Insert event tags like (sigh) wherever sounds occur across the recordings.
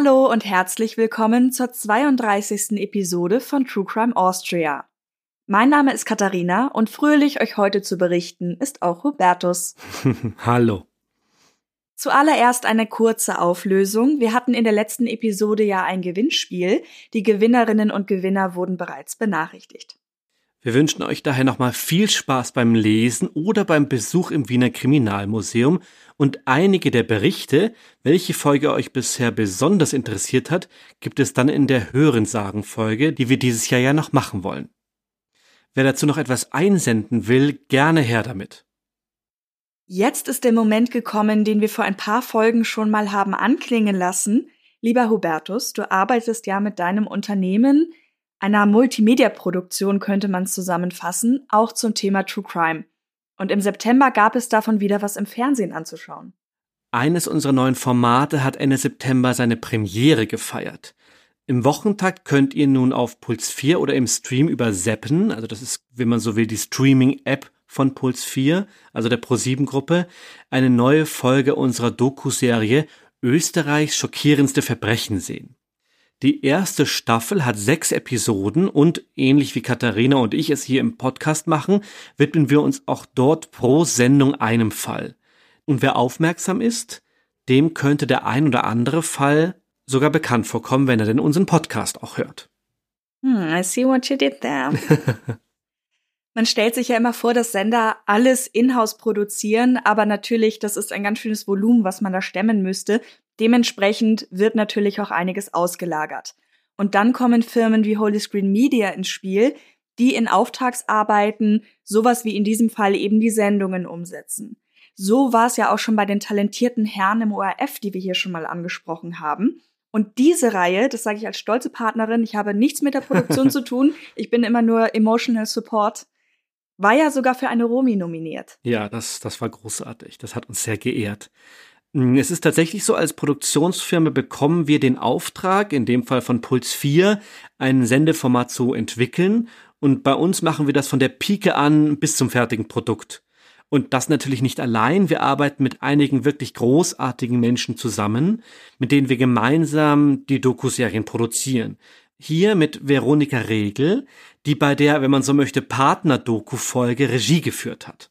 Hallo und herzlich willkommen zur 32. Episode von True Crime Austria. Mein Name ist Katharina und fröhlich euch heute zu berichten ist auch Hubertus. (laughs) Hallo. Zuallererst eine kurze Auflösung. Wir hatten in der letzten Episode ja ein Gewinnspiel. Die Gewinnerinnen und Gewinner wurden bereits benachrichtigt. Wir wünschen euch daher nochmal viel Spaß beim Lesen oder beim Besuch im Wiener Kriminalmuseum und einige der Berichte, welche Folge euch bisher besonders interessiert hat, gibt es dann in der Hörensagen-Folge, die wir dieses Jahr ja noch machen wollen. Wer dazu noch etwas einsenden will, gerne her damit. Jetzt ist der Moment gekommen, den wir vor ein paar Folgen schon mal haben anklingen lassen. Lieber Hubertus, du arbeitest ja mit deinem Unternehmen einer Multimedia-Produktion könnte man es zusammenfassen, auch zum Thema True Crime. Und im September gab es davon wieder was im Fernsehen anzuschauen. Eines unserer neuen Formate hat Ende September seine Premiere gefeiert. Im Wochentakt könnt ihr nun auf Puls 4 oder im Stream über Seppen, also das ist, wenn man so will, die Streaming-App von Puls 4, also der Pro7-Gruppe, eine neue Folge unserer Doku-Serie Österreichs schockierendste Verbrechen sehen. Die erste Staffel hat sechs Episoden und ähnlich wie Katharina und ich es hier im Podcast machen, widmen wir uns auch dort pro Sendung einem Fall. Und wer aufmerksam ist, dem könnte der ein oder andere Fall sogar bekannt vorkommen, wenn er denn unseren Podcast auch hört. Hmm, I see what you did there. (laughs) Man stellt sich ja immer vor, dass Sender alles in-house produzieren, aber natürlich, das ist ein ganz schönes Volumen, was man da stemmen müsste. Dementsprechend wird natürlich auch einiges ausgelagert. Und dann kommen Firmen wie Holy Screen Media ins Spiel, die in Auftragsarbeiten sowas wie in diesem Fall eben die Sendungen umsetzen. So war es ja auch schon bei den talentierten Herren im ORF, die wir hier schon mal angesprochen haben. Und diese Reihe, das sage ich als stolze Partnerin, ich habe nichts mit der Produktion (laughs) zu tun, ich bin immer nur Emotional Support, war ja sogar für eine Romi nominiert. Ja, das, das war großartig. Das hat uns sehr geehrt. Hm, es ist tatsächlich so, als Produktionsfirma bekommen wir den Auftrag, in dem Fall von Puls 4, ein Sendeformat zu entwickeln. Und bei uns machen wir das von der Pike an bis zum fertigen Produkt. Und das natürlich nicht allein. Wir arbeiten mit einigen wirklich großartigen Menschen zusammen, mit denen wir gemeinsam die Dokuserien produzieren. Hier mit Veronika Regel, die bei der, wenn man so möchte, Partner-Doku-Folge Regie geführt hat.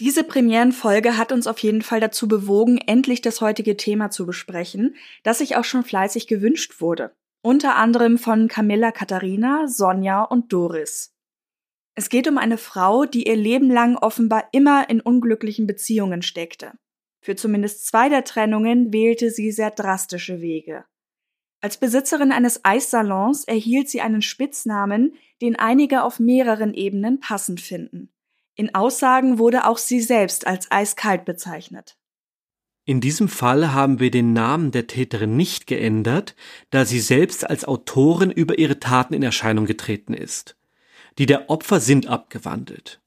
Diese Premierenfolge hat uns auf jeden Fall dazu bewogen, endlich das heutige Thema zu besprechen, das sich auch schon fleißig gewünscht wurde. Unter anderem von Camilla Katharina, Sonja und Doris. Es geht um eine Frau, die ihr Leben lang offenbar immer in unglücklichen Beziehungen steckte. Für zumindest zwei der Trennungen wählte sie sehr drastische Wege. Als Besitzerin eines Eissalons erhielt sie einen Spitznamen, den einige auf mehreren Ebenen passend finden. In Aussagen wurde auch sie selbst als eiskalt bezeichnet. In diesem Fall haben wir den Namen der Täterin nicht geändert, da sie selbst als Autorin über ihre Taten in Erscheinung getreten ist. Die der Opfer sind abgewandelt.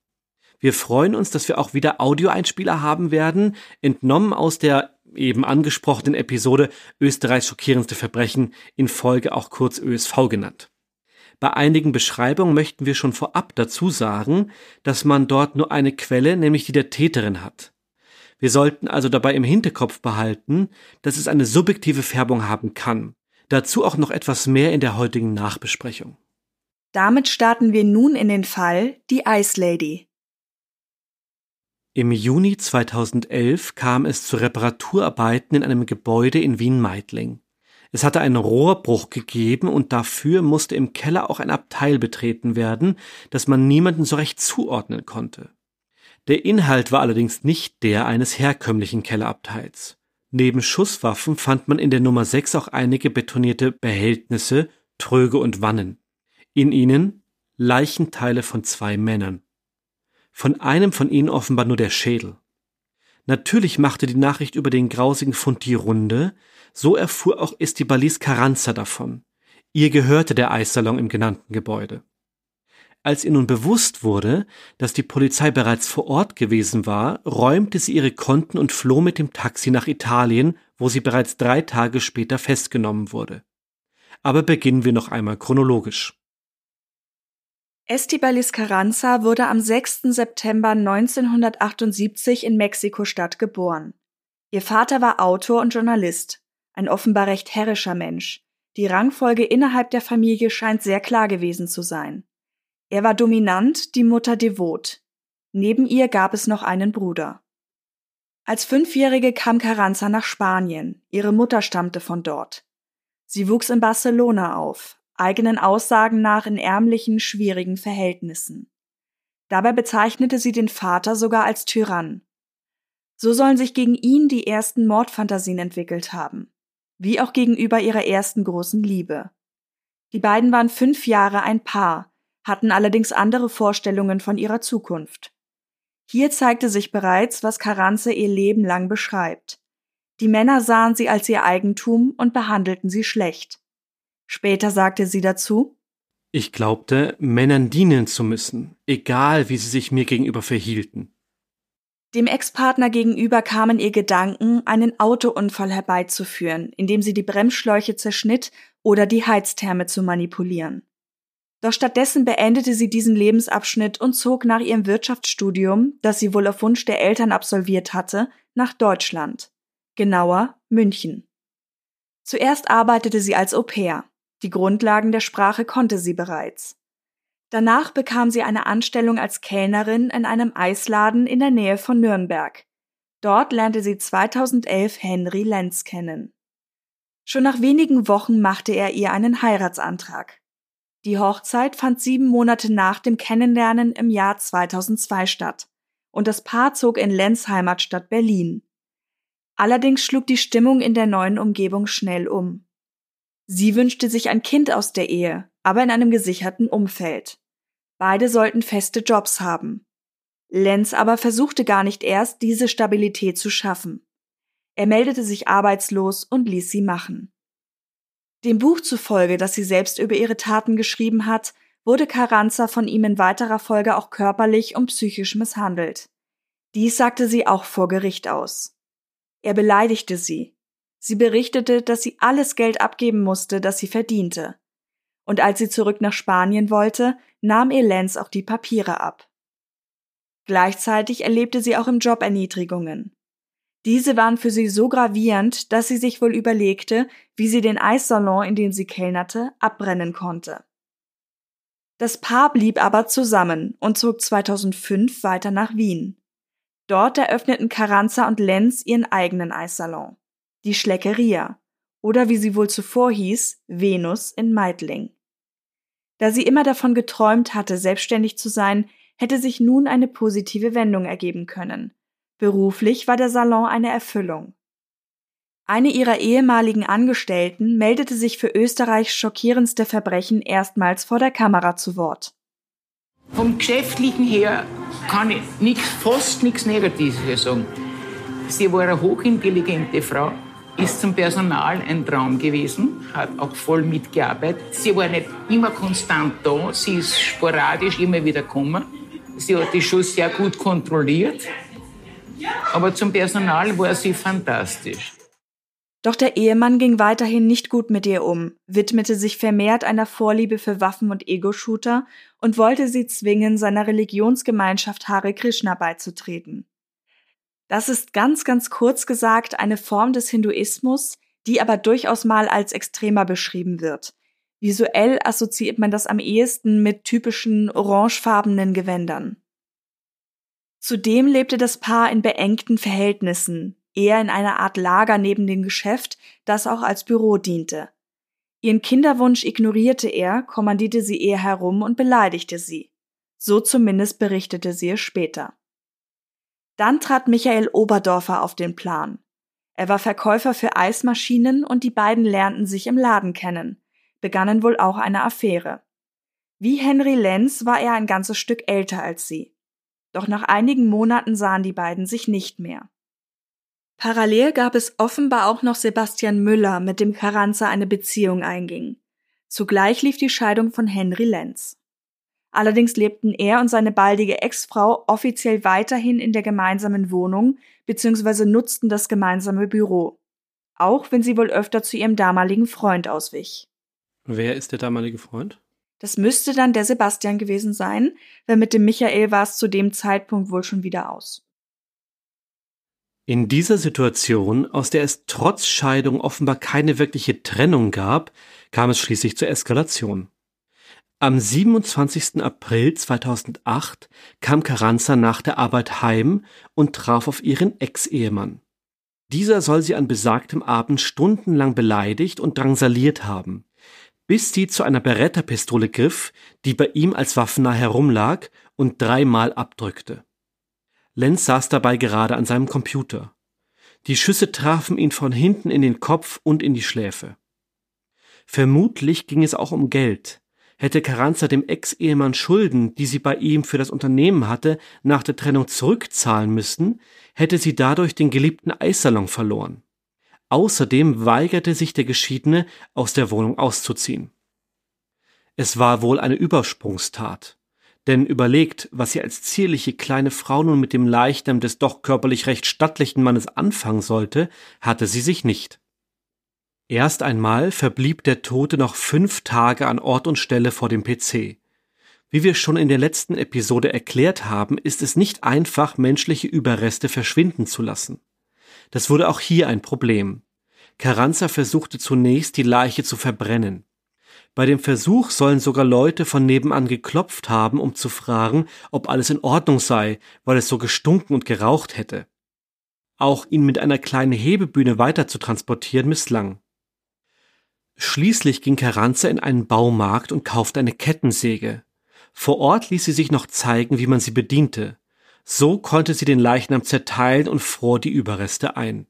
Wir freuen uns, dass wir auch wieder Audioeinspieler haben werden, entnommen aus der eben angesprochenen Episode Österreichs schockierendste Verbrechen in Folge auch kurz ÖSV genannt. Bei einigen Beschreibungen möchten wir schon vorab dazu sagen, dass man dort nur eine Quelle, nämlich die der Täterin hat. Wir sollten also dabei im Hinterkopf behalten, dass es eine subjektive Färbung haben kann. Dazu auch noch etwas mehr in der heutigen Nachbesprechung. Damit starten wir nun in den Fall Die Ice Lady. Im Juni 2011 kam es zu Reparaturarbeiten in einem Gebäude in Wien-Meidling. Es hatte einen Rohrbruch gegeben und dafür musste im Keller auch ein Abteil betreten werden, das man niemanden so recht zuordnen konnte. Der Inhalt war allerdings nicht der eines herkömmlichen Kellerabteils. Neben Schusswaffen fand man in der Nummer 6 auch einige betonierte Behältnisse, Tröge und Wannen. In ihnen Leichenteile von zwei Männern. Von einem von ihnen offenbar nur der Schädel. Natürlich machte die Nachricht über den grausigen Fund die Runde, so erfuhr auch Estibalis Carranza davon. Ihr gehörte der Eissalon im genannten Gebäude. Als ihr nun bewusst wurde, dass die Polizei bereits vor Ort gewesen war, räumte sie ihre Konten und floh mit dem Taxi nach Italien, wo sie bereits drei Tage später festgenommen wurde. Aber beginnen wir noch einmal chronologisch. Estibalis Carranza wurde am 6. September 1978 in Mexiko-Stadt geboren. Ihr Vater war Autor und Journalist, ein offenbar recht herrischer Mensch. Die Rangfolge innerhalb der Familie scheint sehr klar gewesen zu sein. Er war dominant, die Mutter devot. Neben ihr gab es noch einen Bruder. Als Fünfjährige kam Carranza nach Spanien. Ihre Mutter stammte von dort. Sie wuchs in Barcelona auf, eigenen Aussagen nach in ärmlichen, schwierigen Verhältnissen. Dabei bezeichnete sie den Vater sogar als Tyrann. So sollen sich gegen ihn die ersten Mordfantasien entwickelt haben, wie auch gegenüber ihrer ersten großen Liebe. Die beiden waren fünf Jahre ein Paar, hatten allerdings andere Vorstellungen von ihrer Zukunft. Hier zeigte sich bereits, was Karanze ihr Leben lang beschreibt. Die Männer sahen sie als ihr Eigentum und behandelten sie schlecht. Später sagte sie dazu Ich glaubte, Männern dienen zu müssen, egal wie sie sich mir gegenüber verhielten. Dem Ex-Partner gegenüber kamen ihr Gedanken, einen Autounfall herbeizuführen, indem sie die Bremsschläuche zerschnitt oder die Heiztherme zu manipulieren. Doch stattdessen beendete sie diesen Lebensabschnitt und zog nach ihrem Wirtschaftsstudium, das sie wohl auf Wunsch der Eltern absolviert hatte, nach Deutschland. Genauer München. Zuerst arbeitete sie als Au pair. Die Grundlagen der Sprache konnte sie bereits. Danach bekam sie eine Anstellung als Kellnerin in einem Eisladen in der Nähe von Nürnberg. Dort lernte sie 2011 Henry Lenz kennen. Schon nach wenigen Wochen machte er ihr einen Heiratsantrag. Die Hochzeit fand sieben Monate nach dem Kennenlernen im Jahr 2002 statt und das Paar zog in Lenz Heimatstadt Berlin. Allerdings schlug die Stimmung in der neuen Umgebung schnell um. Sie wünschte sich ein Kind aus der Ehe, aber in einem gesicherten Umfeld. Beide sollten feste Jobs haben. Lenz aber versuchte gar nicht erst, diese Stabilität zu schaffen. Er meldete sich arbeitslos und ließ sie machen. Dem Buch zufolge, das sie selbst über ihre Taten geschrieben hat, wurde Carranza von ihm in weiterer Folge auch körperlich und psychisch misshandelt. Dies sagte sie auch vor Gericht aus. Er beleidigte sie. Sie berichtete, dass sie alles Geld abgeben musste, das sie verdiente. Und als sie zurück nach Spanien wollte, nahm ihr Lenz auch die Papiere ab. Gleichzeitig erlebte sie auch im Job Erniedrigungen. Diese waren für sie so gravierend, dass sie sich wohl überlegte, wie sie den Eissalon, in dem sie kellnerte, abbrennen konnte. Das Paar blieb aber zusammen und zog 2005 weiter nach Wien. Dort eröffneten Carranza und Lenz ihren eigenen Eissalon, die Schleckeria, oder wie sie wohl zuvor hieß, Venus in Meidling. Da sie immer davon geträumt hatte, selbstständig zu sein, hätte sich nun eine positive Wendung ergeben können. Beruflich war der Salon eine Erfüllung. Eine ihrer ehemaligen Angestellten meldete sich für Österreichs schockierendste Verbrechen erstmals vor der Kamera zu Wort. Vom Geschäftlichen her kann ich nix, fast nichts Negatives sagen. Sie war eine hochintelligente Frau, ist zum Personal ein Traum gewesen, hat auch voll mitgearbeitet. Sie war nicht immer konstant da, sie ist sporadisch immer wieder gekommen. Sie hat die schon sehr gut kontrolliert. Aber zum Personal war sie fantastisch. Doch der Ehemann ging weiterhin nicht gut mit ihr um, widmete sich vermehrt einer Vorliebe für Waffen und Ego-Shooter und wollte sie zwingen, seiner Religionsgemeinschaft Hare Krishna beizutreten. Das ist ganz, ganz kurz gesagt eine Form des Hinduismus, die aber durchaus mal als extremer beschrieben wird. Visuell assoziiert man das am ehesten mit typischen orangefarbenen Gewändern. Zudem lebte das Paar in beengten Verhältnissen, eher in einer Art Lager neben dem Geschäft, das auch als Büro diente. Ihren Kinderwunsch ignorierte er, kommandierte sie eher herum und beleidigte sie. So zumindest berichtete sie es später. Dann trat Michael Oberdorfer auf den Plan. Er war Verkäufer für Eismaschinen und die beiden lernten sich im Laden kennen, begannen wohl auch eine Affäre. Wie Henry Lenz war er ein ganzes Stück älter als sie. Doch nach einigen Monaten sahen die beiden sich nicht mehr. Parallel gab es offenbar auch noch Sebastian Müller, mit dem Carranza eine Beziehung einging. Zugleich lief die Scheidung von Henry Lenz. Allerdings lebten er und seine baldige Ex-Frau offiziell weiterhin in der gemeinsamen Wohnung bzw. nutzten das gemeinsame Büro. Auch wenn sie wohl öfter zu ihrem damaligen Freund auswich. Wer ist der damalige Freund? Das müsste dann der Sebastian gewesen sein, weil mit dem Michael war es zu dem Zeitpunkt wohl schon wieder aus. In dieser Situation, aus der es trotz Scheidung offenbar keine wirkliche Trennung gab, kam es schließlich zur Eskalation. Am 27. April 2008 kam Carranza nach der Arbeit heim und traf auf ihren Ex-Ehemann. Dieser soll sie an besagtem Abend stundenlang beleidigt und drangsaliert haben, bis sie zu einer Beretta-Pistole griff, die bei ihm als waffennah herumlag und dreimal abdrückte. Lenz saß dabei gerade an seinem Computer. Die Schüsse trafen ihn von hinten in den Kopf und in die Schläfe. Vermutlich ging es auch um Geld. Hätte Carranza dem Ex-Ehemann Schulden, die sie bei ihm für das Unternehmen hatte, nach der Trennung zurückzahlen müssen, hätte sie dadurch den geliebten Eissalon verloren. Außerdem weigerte sich der Geschiedene, aus der Wohnung auszuziehen. Es war wohl eine Übersprungstat. Denn überlegt, was sie als zierliche kleine Frau nun mit dem Leichnam des doch körperlich recht stattlichen Mannes anfangen sollte, hatte sie sich nicht. Erst einmal verblieb der Tote noch fünf Tage an Ort und Stelle vor dem PC. Wie wir schon in der letzten Episode erklärt haben, ist es nicht einfach, menschliche Überreste verschwinden zu lassen. Das wurde auch hier ein Problem. Carranza versuchte zunächst, die Leiche zu verbrennen. Bei dem Versuch sollen sogar Leute von nebenan geklopft haben, um zu fragen, ob alles in Ordnung sei, weil es so gestunken und geraucht hätte. Auch ihn mit einer kleinen Hebebühne weiter zu transportieren misslang. Schließlich ging Carranza in einen Baumarkt und kaufte eine Kettensäge. Vor Ort ließ sie sich noch zeigen, wie man sie bediente. So konnte sie den Leichnam zerteilen und fror die Überreste ein.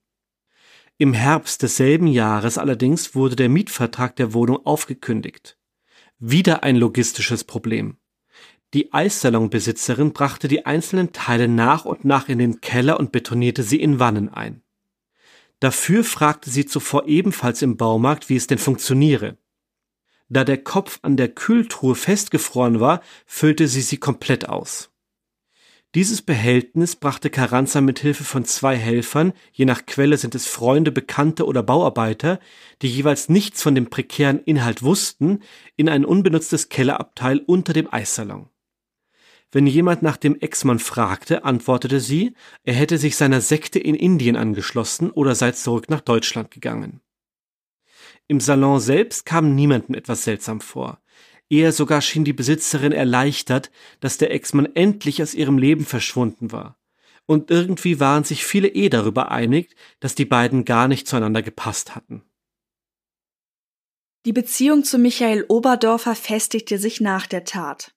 Im Herbst desselben Jahres allerdings wurde der Mietvertrag der Wohnung aufgekündigt. Wieder ein logistisches Problem. Die Eissalonbesitzerin brachte die einzelnen Teile nach und nach in den Keller und betonierte sie in Wannen ein. Dafür fragte sie zuvor ebenfalls im Baumarkt, wie es denn funktioniere. Da der Kopf an der Kühltruhe festgefroren war, füllte sie sie komplett aus. Dieses Behältnis brachte Carranza mit Hilfe von zwei Helfern, je nach Quelle sind es Freunde, Bekannte oder Bauarbeiter, die jeweils nichts von dem prekären Inhalt wussten, in ein unbenutztes Kellerabteil unter dem Eissalon. Wenn jemand nach dem Ex-Mann fragte, antwortete sie, er hätte sich seiner Sekte in Indien angeschlossen oder sei zurück nach Deutschland gegangen. Im Salon selbst kam niemandem etwas seltsam vor. Eher sogar schien die Besitzerin erleichtert, dass der Ex-Mann endlich aus ihrem Leben verschwunden war. Und irgendwie waren sich viele eh darüber einig, dass die beiden gar nicht zueinander gepasst hatten. Die Beziehung zu Michael Oberdorfer festigte sich nach der Tat.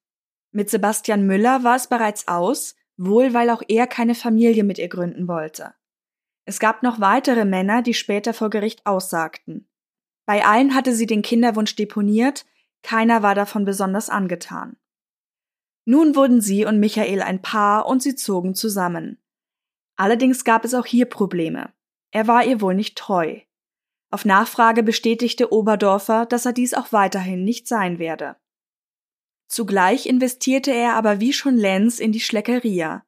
Mit Sebastian Müller war es bereits aus, wohl weil auch er keine Familie mit ihr gründen wollte. Es gab noch weitere Männer, die später vor Gericht aussagten. Bei allen hatte sie den Kinderwunsch deponiert, keiner war davon besonders angetan. Nun wurden sie und Michael ein Paar und sie zogen zusammen. Allerdings gab es auch hier Probleme. Er war ihr wohl nicht treu. Auf Nachfrage bestätigte Oberdorfer, dass er dies auch weiterhin nicht sein werde. Zugleich investierte er aber wie schon Lenz in die Schleckeria.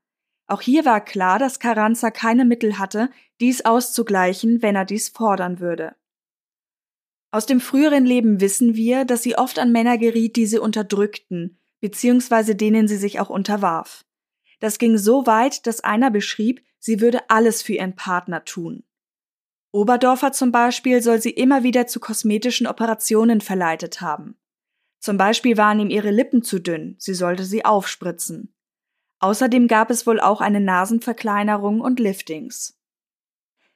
Auch hier war klar, dass Carranza keine Mittel hatte, dies auszugleichen, wenn er dies fordern würde. Aus dem früheren Leben wissen wir, dass sie oft an Männer geriet, die sie unterdrückten, beziehungsweise denen sie sich auch unterwarf. Das ging so weit, dass einer beschrieb, sie würde alles für ihren Partner tun. Oberdorfer zum Beispiel soll sie immer wieder zu kosmetischen Operationen verleitet haben. Zum Beispiel waren ihm ihre Lippen zu dünn, sie sollte sie aufspritzen. Außerdem gab es wohl auch eine Nasenverkleinerung und Liftings.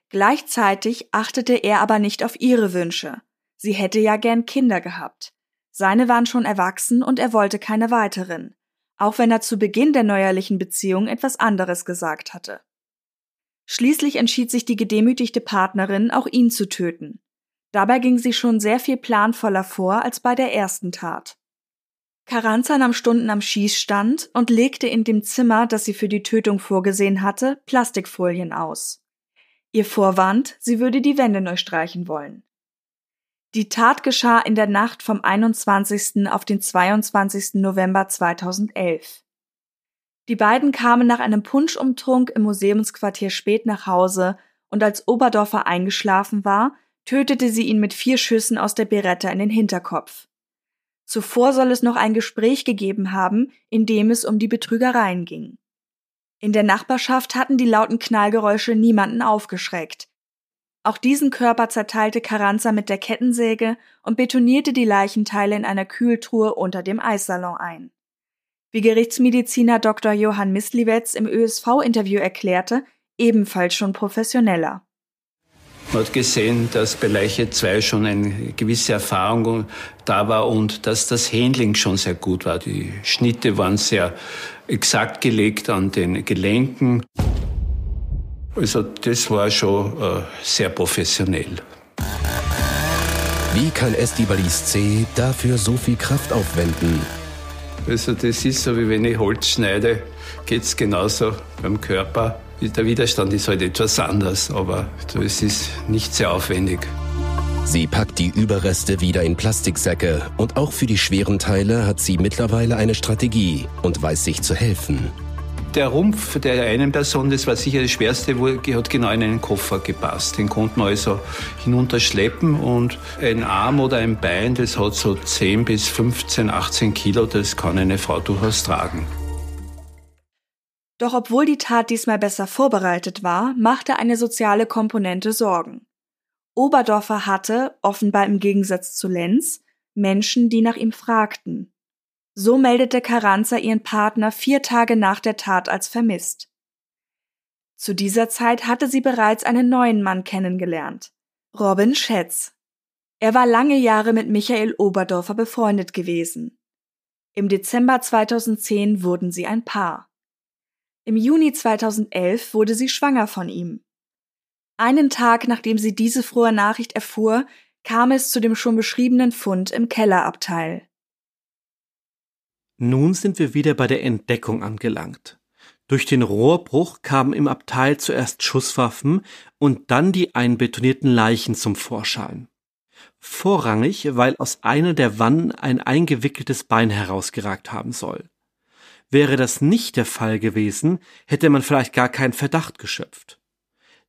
Gleichzeitig achtete er aber nicht auf ihre Wünsche. Sie hätte ja gern Kinder gehabt. Seine waren schon erwachsen und er wollte keine weiteren, auch wenn er zu Beginn der neuerlichen Beziehung etwas anderes gesagt hatte. Schließlich entschied sich die gedemütigte Partnerin, auch ihn zu töten. Dabei ging sie schon sehr viel planvoller vor als bei der ersten Tat. Carranza nahm Stunden am Schießstand und legte in dem Zimmer, das sie für die Tötung vorgesehen hatte, Plastikfolien aus. Ihr Vorwand, sie würde die Wände neu streichen wollen. Die Tat geschah in der Nacht vom 21. auf den 22. November 2011. Die beiden kamen nach einem Punschumtrunk im Museumsquartier spät nach Hause und als Oberdorfer eingeschlafen war, tötete sie ihn mit vier Schüssen aus der Beretta in den Hinterkopf. Zuvor soll es noch ein Gespräch gegeben haben, in dem es um die Betrügereien ging. In der Nachbarschaft hatten die lauten Knallgeräusche niemanden aufgeschreckt. Auch diesen Körper zerteilte Carranza mit der Kettensäge und betonierte die Leichenteile in einer Kühltruhe unter dem Eissalon ein. Wie Gerichtsmediziner Dr. Johann Misliwetz im ÖSV-Interview erklärte, ebenfalls schon professioneller. Man hat gesehen, dass bei Leiche 2 schon eine gewisse Erfahrung da war und dass das Handling schon sehr gut war. Die Schnitte waren sehr exakt gelegt an den Gelenken. Also das war schon äh, sehr professionell. Wie kann Estibaliz C. dafür so viel Kraft aufwenden? Also das ist so, wie wenn ich Holz schneide, geht es genauso beim Körper. Der Widerstand ist halt etwas anders, aber es ist nicht sehr aufwendig. Sie packt die Überreste wieder in Plastiksäcke und auch für die schweren Teile hat sie mittlerweile eine Strategie und weiß sich zu helfen. Der Rumpf der einen Person, das war sicher das Schwerste, hat genau in einen Koffer gepasst. Den konnten wir also hinunterschleppen und ein Arm oder ein Bein, das hat so 10 bis 15, 18 Kilo, das kann eine Frau durchaus tragen. Doch obwohl die Tat diesmal besser vorbereitet war, machte eine soziale Komponente Sorgen. Oberdorfer hatte, offenbar im Gegensatz zu Lenz, Menschen, die nach ihm fragten. So meldete Carranza ihren Partner vier Tage nach der Tat als vermisst. Zu dieser Zeit hatte sie bereits einen neuen Mann kennengelernt, Robin Schätz. Er war lange Jahre mit Michael Oberdorfer befreundet gewesen. Im Dezember 2010 wurden sie ein Paar. Im Juni 2011 wurde sie schwanger von ihm. Einen Tag nachdem sie diese frohe Nachricht erfuhr, kam es zu dem schon beschriebenen Fund im Kellerabteil. Nun sind wir wieder bei der Entdeckung angelangt. Durch den Rohrbruch kamen im Abteil zuerst Schusswaffen und dann die einbetonierten Leichen zum Vorschein. Vorrangig, weil aus einer der Wannen ein eingewickeltes Bein herausgeragt haben soll. Wäre das nicht der Fall gewesen, hätte man vielleicht gar keinen Verdacht geschöpft.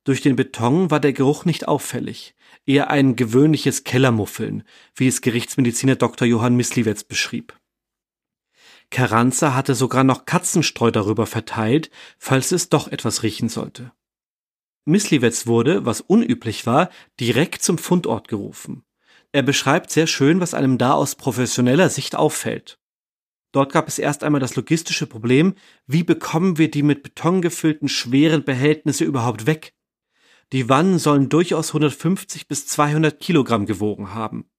Durch den Beton war der Geruch nicht auffällig, eher ein gewöhnliches Kellermuffeln, wie es Gerichtsmediziner Dr. Johann Misliwetz beschrieb. Carranza hatte sogar noch Katzenstreu darüber verteilt, falls es doch etwas riechen sollte. Misliwetz wurde, was unüblich war, direkt zum Fundort gerufen. Er beschreibt sehr schön, was einem da aus professioneller Sicht auffällt. Dort gab es erst einmal das logistische Problem, wie bekommen wir die mit Beton gefüllten schweren Behältnisse überhaupt weg? Die Wannen sollen durchaus 150 bis 200 Kilogramm gewogen haben.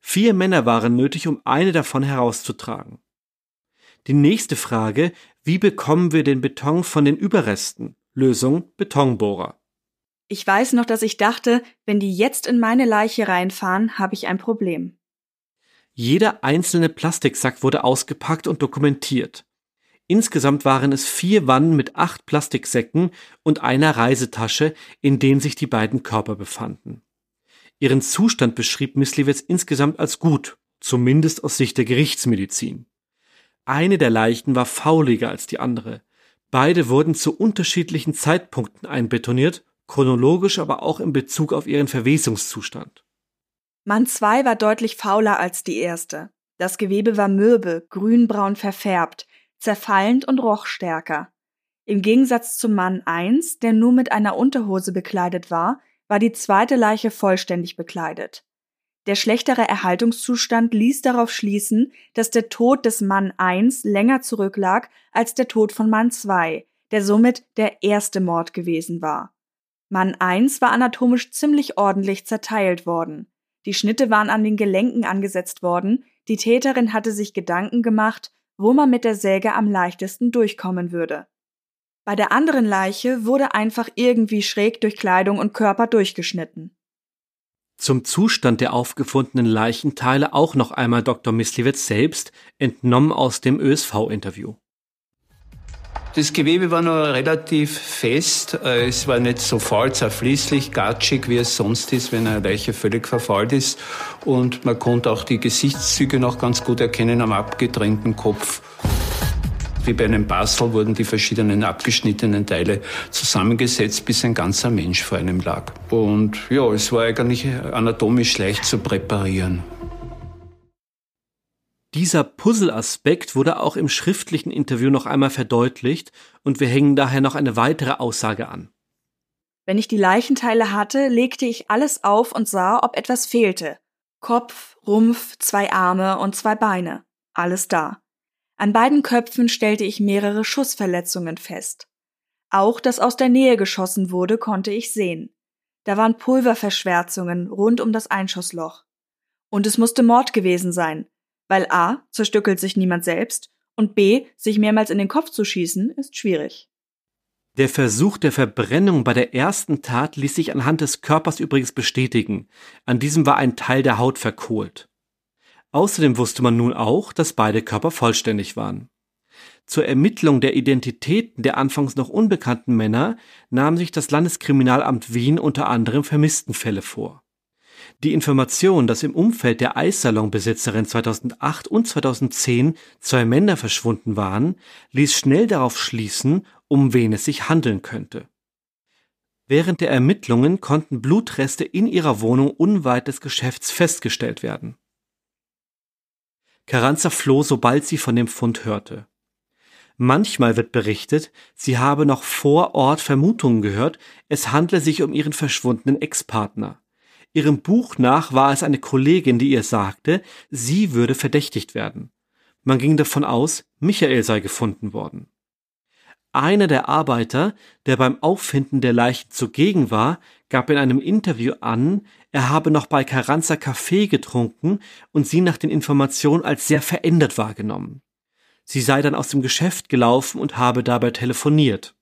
Vier Männer waren nötig, um eine davon herauszutragen. Die nächste Frage, wie bekommen wir den Beton von den Überresten? Lösung Betonbohrer. Ich weiß noch, dass ich dachte, wenn die jetzt in meine Leiche reinfahren, habe ich ein Problem. Jeder einzelne Plastiksack wurde ausgepackt und dokumentiert. Insgesamt waren es vier Wannen mit acht Plastiksäcken und einer Reisetasche, in denen sich die beiden Körper befanden. Ihren Zustand beschrieb Misliwitz insgesamt als gut, zumindest aus Sicht der Gerichtsmedizin. Eine der Leichen war fauliger als die andere. Beide wurden zu unterschiedlichen Zeitpunkten einbetoniert, chronologisch aber auch in Bezug auf ihren Verwesungszustand. Mann 2 war deutlich fauler als die erste. Das Gewebe war mürbe, grünbraun verfärbt, zerfallend und roch stärker. Im Gegensatz zum Mann 1, der nur mit einer Unterhose bekleidet war, war die zweite Leiche vollständig bekleidet. Der schlechtere Erhaltungszustand ließ darauf schließen, dass der Tod des Mann 1 länger zurücklag als der Tod von Mann 2, der somit der erste Mord gewesen war. Mann 1 war anatomisch ziemlich ordentlich zerteilt worden. Die Schnitte waren an den Gelenken angesetzt worden, die Täterin hatte sich Gedanken gemacht, wo man mit der Säge am leichtesten durchkommen würde. Bei der anderen Leiche wurde einfach irgendwie schräg durch Kleidung und Körper durchgeschnitten. Zum Zustand der aufgefundenen Leichenteile auch noch einmal Dr. Misliwitz selbst, entnommen aus dem ÖSV-Interview. Das Gewebe war noch relativ fest. Äh, es war nicht so faul, zerfließlich, gatschig, wie es sonst ist, wenn eine Leiche völlig verfault ist. Und man konnte auch die Gesichtszüge noch ganz gut erkennen am abgetrennten Kopf. Wie bei einem Bastel wurden die verschiedenen abgeschnittenen Teile zusammengesetzt, bis ein ganzer Mensch vor einem lag. Und ja, es war eigentlich anatomisch leicht zu präparieren. Dieser Puzzle-Aspekt wurde auch im schriftlichen Interview noch einmal verdeutlicht und wir hängen daher noch eine weitere Aussage an. Wenn ich die Leichenteile hatte, legte ich alles auf und sah, ob etwas fehlte. Kopf, Rumpf, zwei Arme und zwei Beine. Alles da. An beiden Köpfen stellte ich mehrere Schussverletzungen fest. Auch, dass aus der Nähe geschossen wurde, konnte ich sehen. Da waren Pulververschwärzungen rund um das Einschussloch. Und es musste Mord gewesen sein, weil a. zerstückelt sich niemand selbst und b. sich mehrmals in den Kopf zu schießen, ist schwierig. Der Versuch der Verbrennung bei der ersten Tat ließ sich anhand des Körpers übrigens bestätigen. An diesem war ein Teil der Haut verkohlt. Außerdem wusste man nun auch, dass beide Körper vollständig waren. Zur Ermittlung der Identitäten der anfangs noch unbekannten Männer nahm sich das Landeskriminalamt Wien unter anderem Vermisstenfälle vor. Die Information, dass im Umfeld der Eissalonbesitzerin 2008 und 2010 zwei Männer verschwunden waren, ließ schnell darauf schließen, um wen es sich handeln könnte. Während der Ermittlungen konnten Blutreste in ihrer Wohnung unweit des Geschäfts festgestellt werden. Carranza floh, sobald sie von dem Fund hörte. Manchmal wird berichtet, sie habe noch vor Ort Vermutungen gehört, es handle sich um ihren verschwundenen Ex-Partner. Ihrem Buch nach war es eine Kollegin, die ihr sagte, sie würde verdächtigt werden. Man ging davon aus, Michael sei gefunden worden. Einer der Arbeiter, der beim Auffinden der Leichen zugegen war, gab in einem Interview an, er habe noch bei Carranza Kaffee getrunken und sie nach den Informationen als sehr verändert wahrgenommen. Sie sei dann aus dem Geschäft gelaufen und habe dabei telefoniert.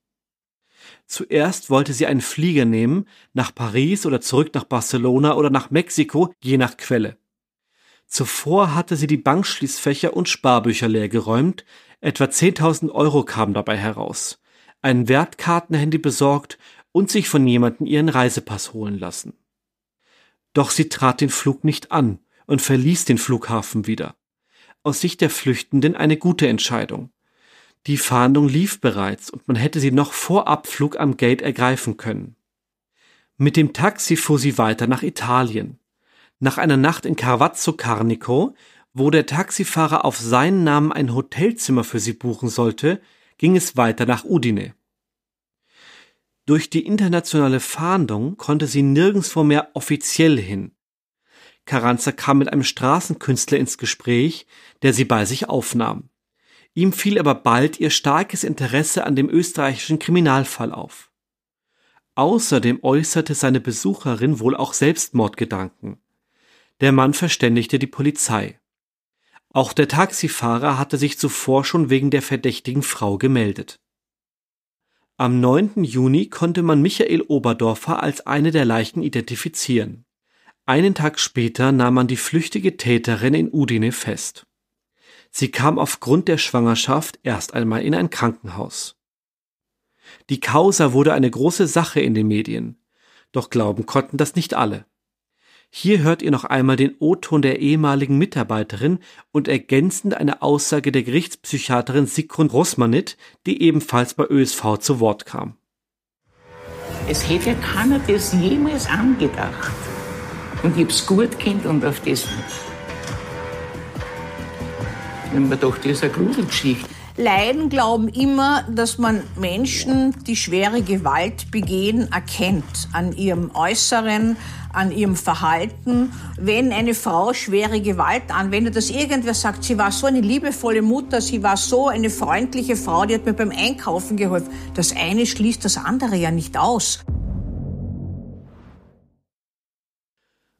Zuerst wollte sie einen Flieger nehmen, nach Paris oder zurück nach Barcelona oder nach Mexiko, je nach Quelle. Zuvor hatte sie die Bankschließfächer und Sparbücher leergeräumt, etwa 10.000 Euro kamen dabei heraus, ein Wertkartenhandy besorgt und sich von jemandem ihren Reisepass holen lassen. Doch sie trat den Flug nicht an und verließ den Flughafen wieder. Aus Sicht der Flüchtenden eine gute Entscheidung. Die Fahndung lief bereits und man hätte sie noch vor Abflug am Gate ergreifen können. Mit dem Taxi fuhr sie weiter nach Italien. Nach einer Nacht in Carvazzo Carnico, wo der Taxifahrer auf seinen Namen ein Hotelzimmer für sie buchen sollte, ging es weiter nach Udine. Durch die internationale Fahndung konnte sie nirgendswo mehr offiziell hin. Carranza kam mit einem Straßenkünstler ins Gespräch, der sie bei sich aufnahm. Ihm fiel aber bald ihr starkes Interesse an dem österreichischen Kriminalfall auf. Außerdem äußerte seine Besucherin wohl auch Selbstmordgedanken. Der Mann verständigte die Polizei. Auch der Taxifahrer hatte sich zuvor schon wegen der verdächtigen Frau gemeldet. Am 9. Juni konnte man Michael Oberdorfer als eine der Leichen identifizieren. Einen Tag später nahm man die flüchtige Täterin in Udine fest. Sie kam aufgrund der Schwangerschaft erst einmal in ein Krankenhaus. Die Causa wurde eine große Sache in den Medien, doch glauben konnten das nicht alle. Hier hört ihr noch einmal den O-Ton der ehemaligen Mitarbeiterin und ergänzend eine Aussage der Gerichtspsychiaterin Sigrun Rosmanit, die ebenfalls bei ÖSV zu Wort kam. Es hätte keiner das jemals angedacht. Und ich hab's gut kennt und auf das wenn man doch, das eine Gruselgeschichte. Leiden glauben immer, dass man Menschen, die schwere Gewalt begehen, erkennt an ihrem Äußeren, an ihrem Verhalten. Wenn eine Frau schwere Gewalt anwendet, dass irgendwer sagt, sie war so eine liebevolle Mutter, sie war so eine freundliche Frau, die hat mir beim Einkaufen geholfen. Das eine schließt das andere ja nicht aus.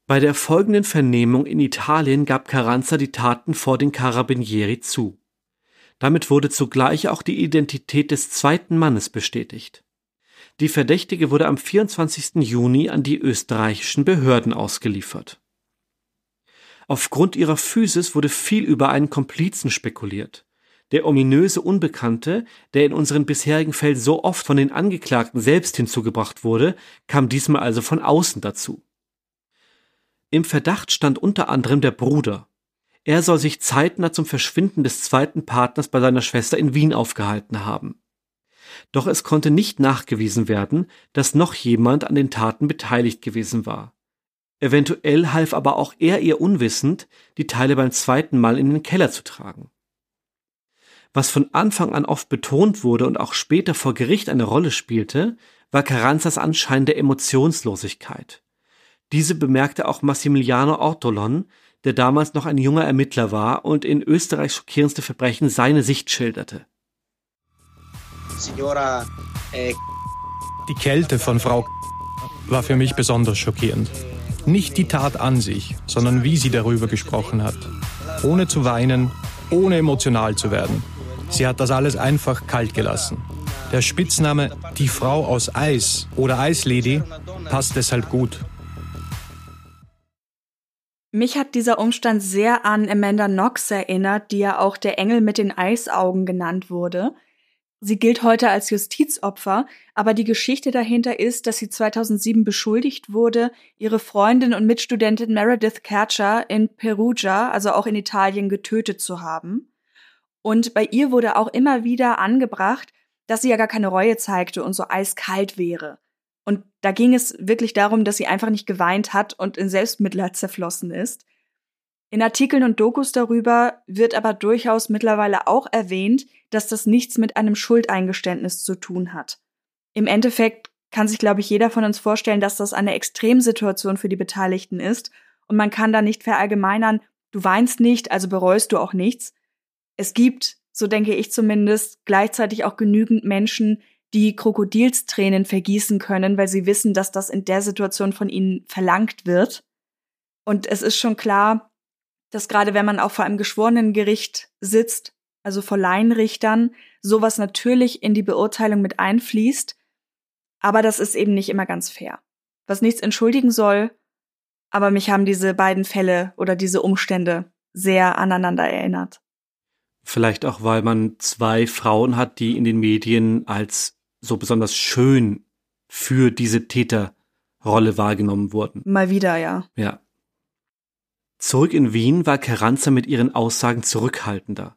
Bei der folgenden Vernehmung in Italien gab Carranza die Taten vor den Carabinieri zu. Damit wurde zugleich auch die Identität des zweiten Mannes bestätigt. Die Verdächtige wurde am 24. Juni an die österreichischen Behörden ausgeliefert. Aufgrund ihrer Physis wurde viel über einen Komplizen spekuliert. Der ominöse Unbekannte, der in unseren bisherigen Fällen so oft von den Angeklagten selbst hinzugebracht wurde, kam diesmal also von außen dazu. Im Verdacht stand unter anderem der Bruder. Er soll sich zeitnah zum Verschwinden des zweiten Partners bei seiner Schwester in Wien aufgehalten haben. Doch es konnte nicht nachgewiesen werden, dass noch jemand an den Taten beteiligt gewesen war. Eventuell half aber auch er ihr unwissend, die Teile beim zweiten Mal in den Keller zu tragen. Was von Anfang an oft betont wurde und auch später vor Gericht eine Rolle spielte, war Carranzas Anschein der Emotionslosigkeit. Diese bemerkte auch Massimiliano Ortolon, der damals noch ein junger Ermittler war und in Österreichs schockierendste Verbrechen seine Sicht schilderte. Eh, die Kälte von Frau war für mich besonders schockierend. Nicht die Tat an sich, sondern wie sie darüber gesprochen hat. Ohne zu weinen, ohne emotional zu werden. Sie hat das alles einfach kalt gelassen. Der Spitzname Die Frau aus Eis oder Eislady passt deshalb gut. Mich hat dieser Umstand sehr an Amanda Knox erinnert, die ja auch der Engel mit den Eisaugen genannt wurde. Sie gilt heute als Justizopfer, aber die Geschichte dahinter ist, dass sie 2007 beschuldigt wurde, ihre Freundin und Mitstudentin Meredith Kercher in Perugia, also auch in Italien, getötet zu haben. Und bei ihr wurde auch immer wieder angebracht, dass sie ja gar keine Reue zeigte und so eiskalt wäre. Und da ging es wirklich darum, dass sie einfach nicht geweint hat und in Selbstmitleid zerflossen ist. In Artikeln und Dokus darüber wird aber durchaus mittlerweile auch erwähnt, dass das nichts mit einem Schuldeingeständnis zu tun hat. Im Endeffekt kann sich, glaube ich, jeder von uns vorstellen, dass das eine Extremsituation für die Beteiligten ist und man kann da nicht verallgemeinern, du weinst nicht, also bereust du auch nichts. Es gibt, so denke ich zumindest, gleichzeitig auch genügend Menschen, die Krokodilstränen vergießen können, weil sie wissen, dass das in der Situation von ihnen verlangt wird. Und es ist schon klar, dass gerade wenn man auch vor einem geschworenen Gericht sitzt, also vor Laienrichtern, sowas natürlich in die Beurteilung mit einfließt. Aber das ist eben nicht immer ganz fair. Was nichts entschuldigen soll, aber mich haben diese beiden Fälle oder diese Umstände sehr aneinander erinnert. Vielleicht auch, weil man zwei Frauen hat, die in den Medien als so besonders schön für diese Täterrolle wahrgenommen wurden. Mal wieder, ja. Ja. Zurück in Wien war Carranza mit ihren Aussagen zurückhaltender.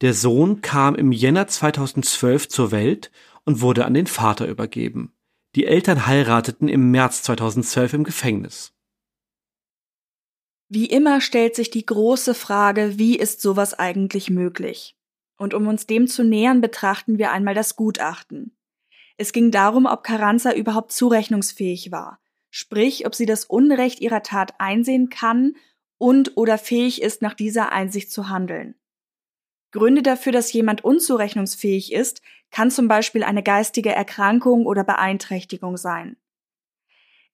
Der Sohn kam im Jänner 2012 zur Welt und wurde an den Vater übergeben. Die Eltern heirateten im März 2012 im Gefängnis. Wie immer stellt sich die große Frage, wie ist sowas eigentlich möglich? Und um uns dem zu nähern, betrachten wir einmal das Gutachten. Es ging darum, ob Carranza überhaupt zurechnungsfähig war, sprich, ob sie das Unrecht ihrer Tat einsehen kann und oder fähig ist, nach dieser Einsicht zu handeln. Gründe dafür, dass jemand unzurechnungsfähig ist, kann zum Beispiel eine geistige Erkrankung oder Beeinträchtigung sein.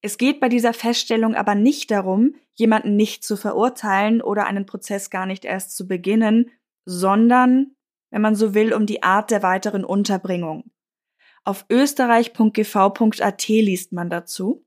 Es geht bei dieser Feststellung aber nicht darum, jemanden nicht zu verurteilen oder einen Prozess gar nicht erst zu beginnen, sondern, wenn man so will, um die Art der weiteren Unterbringung. Auf österreich.gv.at liest man dazu.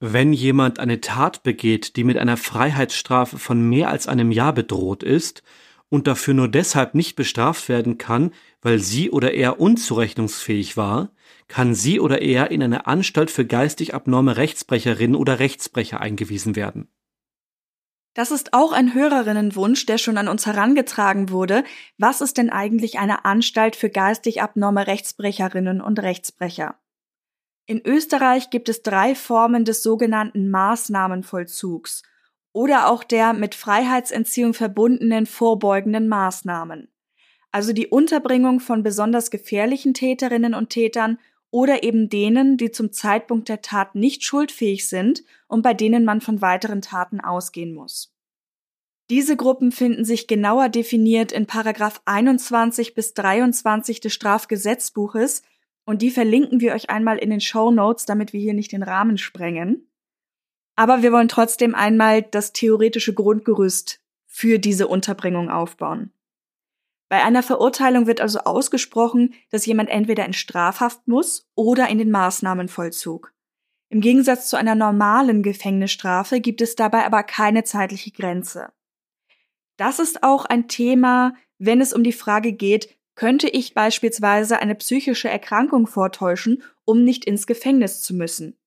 Wenn jemand eine Tat begeht, die mit einer Freiheitsstrafe von mehr als einem Jahr bedroht ist, und dafür nur deshalb nicht bestraft werden kann, weil sie oder er unzurechnungsfähig war, kann sie oder er in eine Anstalt für geistig abnorme Rechtsbrecherinnen oder Rechtsbrecher eingewiesen werden. Das ist auch ein Hörerinnenwunsch, der schon an uns herangetragen wurde. Was ist denn eigentlich eine Anstalt für geistig abnorme Rechtsbrecherinnen und Rechtsbrecher? In Österreich gibt es drei Formen des sogenannten Maßnahmenvollzugs – oder auch der mit Freiheitsentziehung verbundenen vorbeugenden Maßnahmen. Also die Unterbringung von besonders gefährlichen Täterinnen und Tätern oder eben denen, die zum Zeitpunkt der Tat nicht schuldfähig sind und bei denen man von weiteren Taten ausgehen muss. Diese Gruppen finden sich genauer definiert in Paragraph 21 bis 23 des Strafgesetzbuches und die verlinken wir euch einmal in den Show Notes, damit wir hier nicht den Rahmen sprengen. Aber wir wollen trotzdem einmal das theoretische Grundgerüst für diese Unterbringung aufbauen. Bei einer Verurteilung wird also ausgesprochen, dass jemand entweder in Strafhaft muss oder in den Maßnahmenvollzug. Im Gegensatz zu einer normalen Gefängnisstrafe gibt es dabei aber keine zeitliche Grenze. Das ist auch ein Thema, wenn es um die Frage geht, könnte ich beispielsweise eine psychische Erkrankung vortäuschen, um nicht ins Gefängnis zu müssen.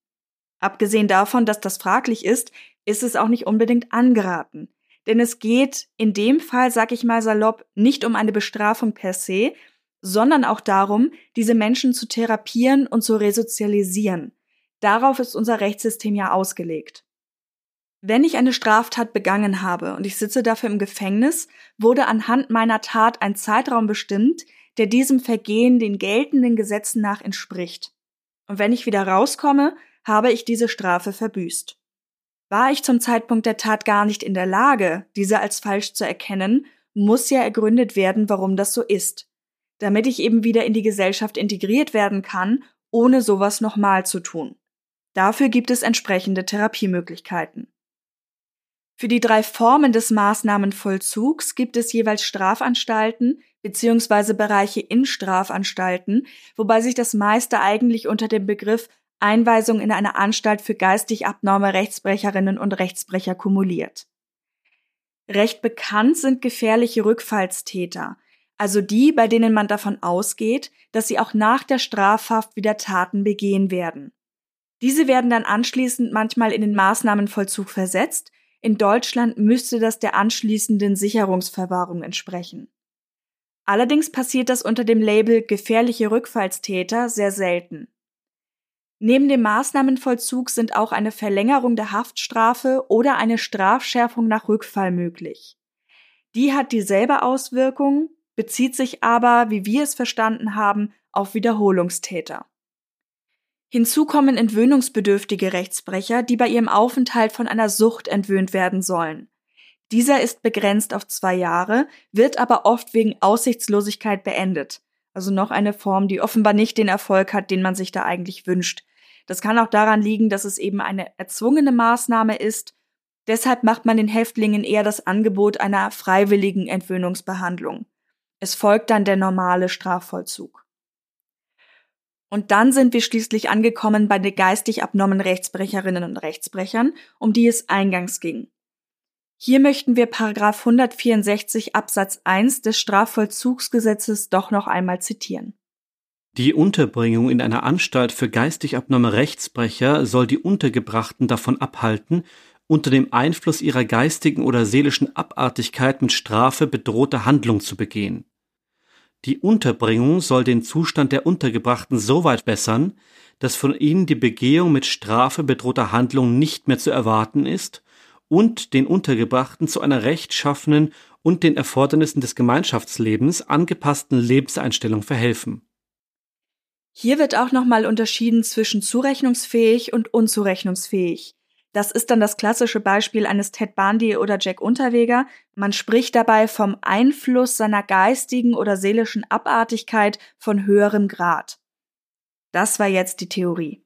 Abgesehen davon, dass das fraglich ist, ist es auch nicht unbedingt angeraten. Denn es geht in dem Fall, sag ich mal salopp, nicht um eine Bestrafung per se, sondern auch darum, diese Menschen zu therapieren und zu resozialisieren. Darauf ist unser Rechtssystem ja ausgelegt. Wenn ich eine Straftat begangen habe und ich sitze dafür im Gefängnis, wurde anhand meiner Tat ein Zeitraum bestimmt, der diesem Vergehen den geltenden Gesetzen nach entspricht. Und wenn ich wieder rauskomme, habe ich diese Strafe verbüßt. War ich zum Zeitpunkt der Tat gar nicht in der Lage, diese als falsch zu erkennen, muss ja ergründet werden, warum das so ist, damit ich eben wieder in die Gesellschaft integriert werden kann, ohne sowas nochmal zu tun. Dafür gibt es entsprechende Therapiemöglichkeiten. Für die drei Formen des Maßnahmenvollzugs gibt es jeweils Strafanstalten bzw. Bereiche in Strafanstalten, wobei sich das meiste eigentlich unter dem Begriff Einweisung in eine Anstalt für geistig abnorme Rechtsbrecherinnen und Rechtsbrecher kumuliert. Recht bekannt sind gefährliche Rückfallstäter, also die, bei denen man davon ausgeht, dass sie auch nach der Strafhaft wieder Taten begehen werden. Diese werden dann anschließend manchmal in den Maßnahmenvollzug versetzt, in Deutschland müsste das der anschließenden Sicherungsverwahrung entsprechen. Allerdings passiert das unter dem Label gefährliche Rückfallstäter sehr selten. Neben dem Maßnahmenvollzug sind auch eine Verlängerung der Haftstrafe oder eine Strafschärfung nach Rückfall möglich. Die hat dieselbe Auswirkung, bezieht sich aber, wie wir es verstanden haben, auf Wiederholungstäter. Hinzu kommen entwöhnungsbedürftige Rechtsbrecher, die bei ihrem Aufenthalt von einer Sucht entwöhnt werden sollen. Dieser ist begrenzt auf zwei Jahre, wird aber oft wegen Aussichtslosigkeit beendet. Also noch eine Form, die offenbar nicht den Erfolg hat, den man sich da eigentlich wünscht. Das kann auch daran liegen, dass es eben eine erzwungene Maßnahme ist. Deshalb macht man den Häftlingen eher das Angebot einer freiwilligen Entwöhnungsbehandlung. Es folgt dann der normale Strafvollzug. Und dann sind wir schließlich angekommen bei den geistig abnormen Rechtsbrecherinnen und Rechtsbrechern, um die es eingangs ging. Hier möchten wir Paragraph 164 Absatz 1 des Strafvollzugsgesetzes doch noch einmal zitieren. Die Unterbringung in einer Anstalt für geistig abnorme Rechtsbrecher soll die Untergebrachten davon abhalten, unter dem Einfluss ihrer geistigen oder seelischen Abartigkeit mit Strafe bedrohte Handlung zu begehen. Die Unterbringung soll den Zustand der Untergebrachten so weit bessern, dass von ihnen die Begehung mit Strafe bedrohter Handlung nicht mehr zu erwarten ist und den Untergebrachten zu einer rechtschaffenen und den Erfordernissen des Gemeinschaftslebens angepassten Lebenseinstellung verhelfen. Hier wird auch nochmal unterschieden zwischen zurechnungsfähig und unzurechnungsfähig. Das ist dann das klassische Beispiel eines Ted Bundy oder Jack Unterweger. Man spricht dabei vom Einfluss seiner geistigen oder seelischen Abartigkeit von höherem Grad. Das war jetzt die Theorie.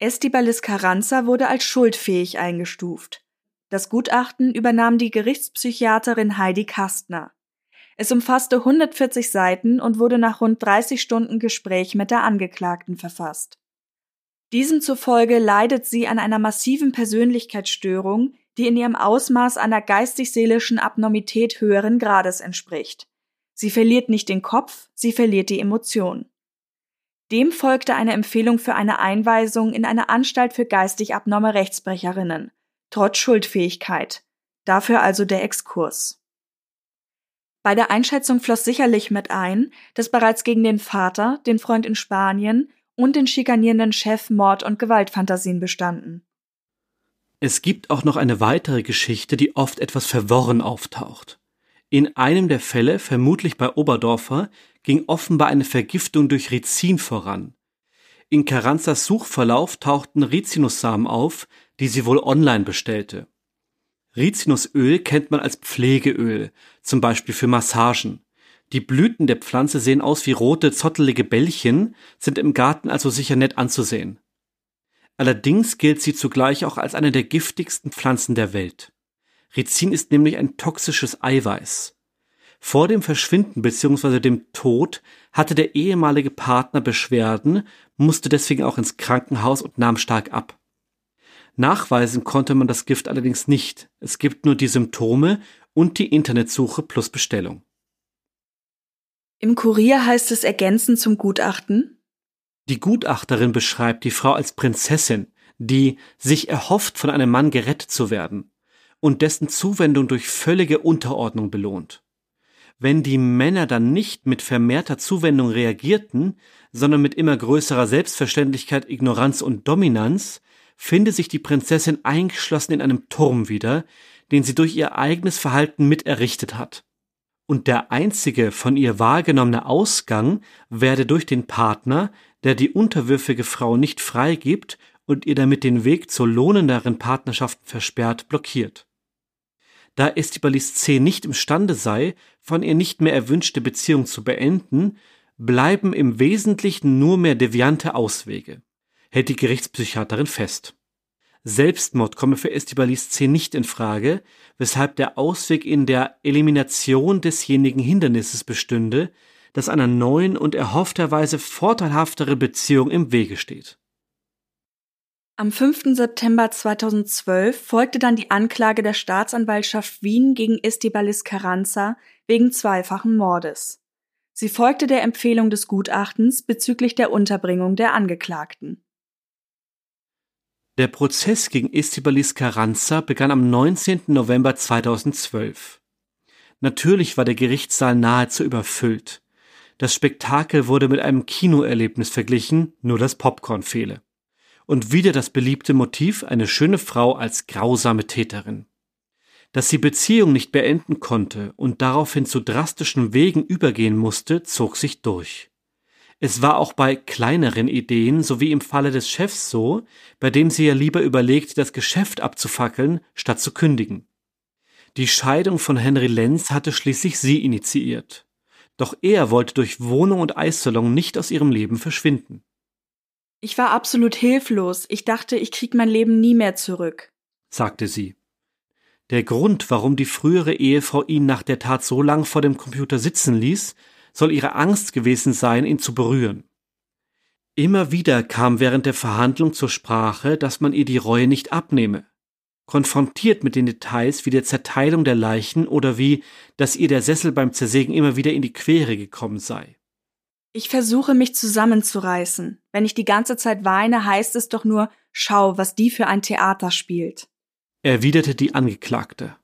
Estibalis Carranza wurde als schuldfähig eingestuft. Das Gutachten übernahm die Gerichtspsychiaterin Heidi Kastner. Es umfasste 140 Seiten und wurde nach rund 30 Stunden Gespräch mit der Angeklagten verfasst. Diesem zufolge leidet sie an einer massiven Persönlichkeitsstörung, die in ihrem Ausmaß einer geistig-seelischen Abnormität höheren Grades entspricht. Sie verliert nicht den Kopf, sie verliert die Emotion. Dem folgte eine Empfehlung für eine Einweisung in eine Anstalt für geistig abnorme Rechtsbrecherinnen, trotz Schuldfähigkeit. Dafür also der Exkurs. Bei der Einschätzung floss sicherlich mit ein, dass bereits gegen den Vater, den Freund in Spanien und den schikanierenden Chef Mord- und Gewaltfantasien bestanden. Es gibt auch noch eine weitere Geschichte, die oft etwas verworren auftaucht. In einem der Fälle, vermutlich bei Oberdorfer, ging offenbar eine Vergiftung durch Rizin voran. In Carranzas Suchverlauf tauchten Rizinussamen auf, die sie wohl online bestellte. Rizinusöl kennt man als Pflegeöl, zum Beispiel für Massagen. Die Blüten der Pflanze sehen aus wie rote, zottelige Bällchen, sind im Garten also sicher nett anzusehen. Allerdings gilt sie zugleich auch als eine der giftigsten Pflanzen der Welt. Rizin ist nämlich ein toxisches Eiweiß. Vor dem Verschwinden bzw. dem Tod hatte der ehemalige Partner Beschwerden, musste deswegen auch ins Krankenhaus und nahm stark ab. Nachweisen konnte man das Gift allerdings nicht. Es gibt nur die Symptome und die Internetsuche plus Bestellung. Im Kurier heißt es ergänzend zum Gutachten. Die Gutachterin beschreibt die Frau als Prinzessin, die sich erhofft, von einem Mann gerettet zu werden und dessen Zuwendung durch völlige Unterordnung belohnt. Wenn die Männer dann nicht mit vermehrter Zuwendung reagierten, sondern mit immer größerer Selbstverständlichkeit, Ignoranz und Dominanz, finde sich die Prinzessin eingeschlossen in einem Turm wieder, den sie durch ihr eigenes Verhalten mit errichtet hat. Und der einzige von ihr wahrgenommene Ausgang werde durch den Partner, der die unterwürfige Frau nicht freigibt und ihr damit den Weg zu lohnenderen Partnerschaften versperrt, blockiert. Da Estibalis C. nicht imstande sei, von ihr nicht mehr erwünschte Beziehung zu beenden, bleiben im Wesentlichen nur mehr deviante Auswege hält die Gerichtspsychiaterin fest. Selbstmord komme für Estibalis C. nicht in Frage, weshalb der Ausweg in der Elimination desjenigen Hindernisses bestünde, das einer neuen und erhoffterweise vorteilhaftere Beziehung im Wege steht. Am 5. September 2012 folgte dann die Anklage der Staatsanwaltschaft Wien gegen Estibalis Carranza wegen zweifachen Mordes. Sie folgte der Empfehlung des Gutachtens bezüglich der Unterbringung der Angeklagten. Der Prozess gegen Estibalis Carranza begann am 19. November 2012. Natürlich war der Gerichtssaal nahezu überfüllt. Das Spektakel wurde mit einem Kinoerlebnis verglichen, nur das Popcorn fehle. Und wieder das beliebte Motiv, eine schöne Frau als grausame Täterin. Dass sie Beziehung nicht beenden konnte und daraufhin zu drastischen Wegen übergehen musste, zog sich durch. Es war auch bei kleineren Ideen, so wie im Falle des Chefs so, bei dem sie ja lieber überlegt, das Geschäft abzufackeln, statt zu kündigen. Die Scheidung von Henry Lenz hatte schließlich sie initiiert. Doch er wollte durch Wohnung und Eissalon nicht aus ihrem Leben verschwinden. Ich war absolut hilflos. Ich dachte, ich krieg mein Leben nie mehr zurück, sagte sie. Der Grund, warum die frühere Ehefrau ihn nach der Tat so lang vor dem Computer sitzen ließ, soll ihre Angst gewesen sein, ihn zu berühren. Immer wieder kam während der Verhandlung zur Sprache, dass man ihr die Reue nicht abnehme. Konfrontiert mit den Details wie der Zerteilung der Leichen oder wie, dass ihr der Sessel beim Zersägen immer wieder in die Quere gekommen sei. Ich versuche mich zusammenzureißen. Wenn ich die ganze Zeit weine, heißt es doch nur, schau, was die für ein Theater spielt. Erwiderte die Angeklagte.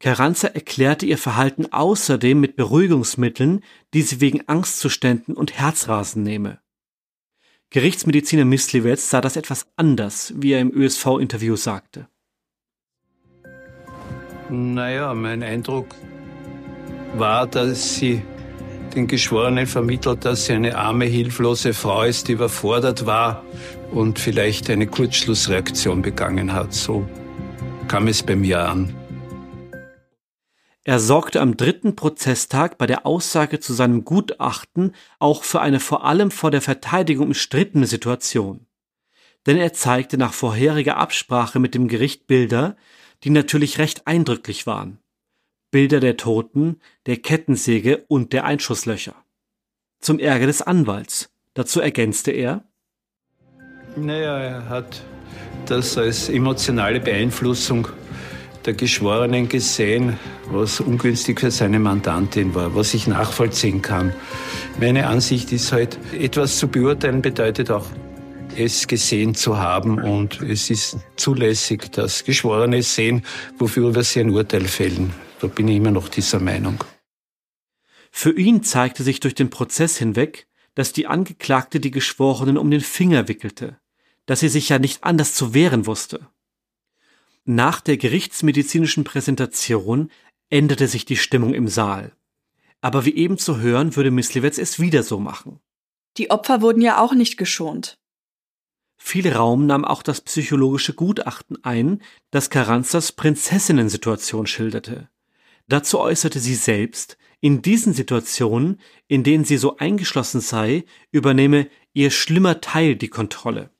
Carranza erklärte ihr Verhalten außerdem mit Beruhigungsmitteln, die sie wegen Angstzuständen und Herzrasen nehme. Gerichtsmediziner Mislivets sah das etwas anders, wie er im ÖSV-Interview sagte. Naja, mein Eindruck war, dass sie den Geschworenen vermittelt, dass sie eine arme, hilflose Frau ist, die überfordert war und vielleicht eine Kurzschlussreaktion begangen hat. So kam es bei mir an. Er sorgte am dritten Prozesstag bei der Aussage zu seinem Gutachten auch für eine vor allem vor der Verteidigung umstrittene Situation. Denn er zeigte nach vorheriger Absprache mit dem Gericht Bilder, die natürlich recht eindrücklich waren. Bilder der Toten, der Kettensäge und der Einschusslöcher. Zum Ärger des Anwalts. Dazu ergänzte er, Naja, er hat das als emotionale Beeinflussung der Geschworenen gesehen, was ungünstig für seine Mandantin war, was ich nachvollziehen kann. Meine Ansicht ist halt, etwas zu beurteilen bedeutet auch, es gesehen zu haben und es ist zulässig, dass Geschworene sehen, wofür wir sie ein Urteil fällen. Da bin ich immer noch dieser Meinung. Für ihn zeigte sich durch den Prozess hinweg, dass die Angeklagte die Geschworenen um den Finger wickelte, dass sie sich ja nicht anders zu wehren wusste. Nach der gerichtsmedizinischen Präsentation änderte sich die Stimmung im Saal. Aber wie eben zu hören, würde Mislivets es wieder so machen. Die Opfer wurden ja auch nicht geschont. Viel Raum nahm auch das psychologische Gutachten ein, das Carranzas Prinzessinnen-Situation schilderte. Dazu äußerte sie selbst, in diesen Situationen, in denen sie so eingeschlossen sei, übernehme ihr schlimmer Teil die Kontrolle.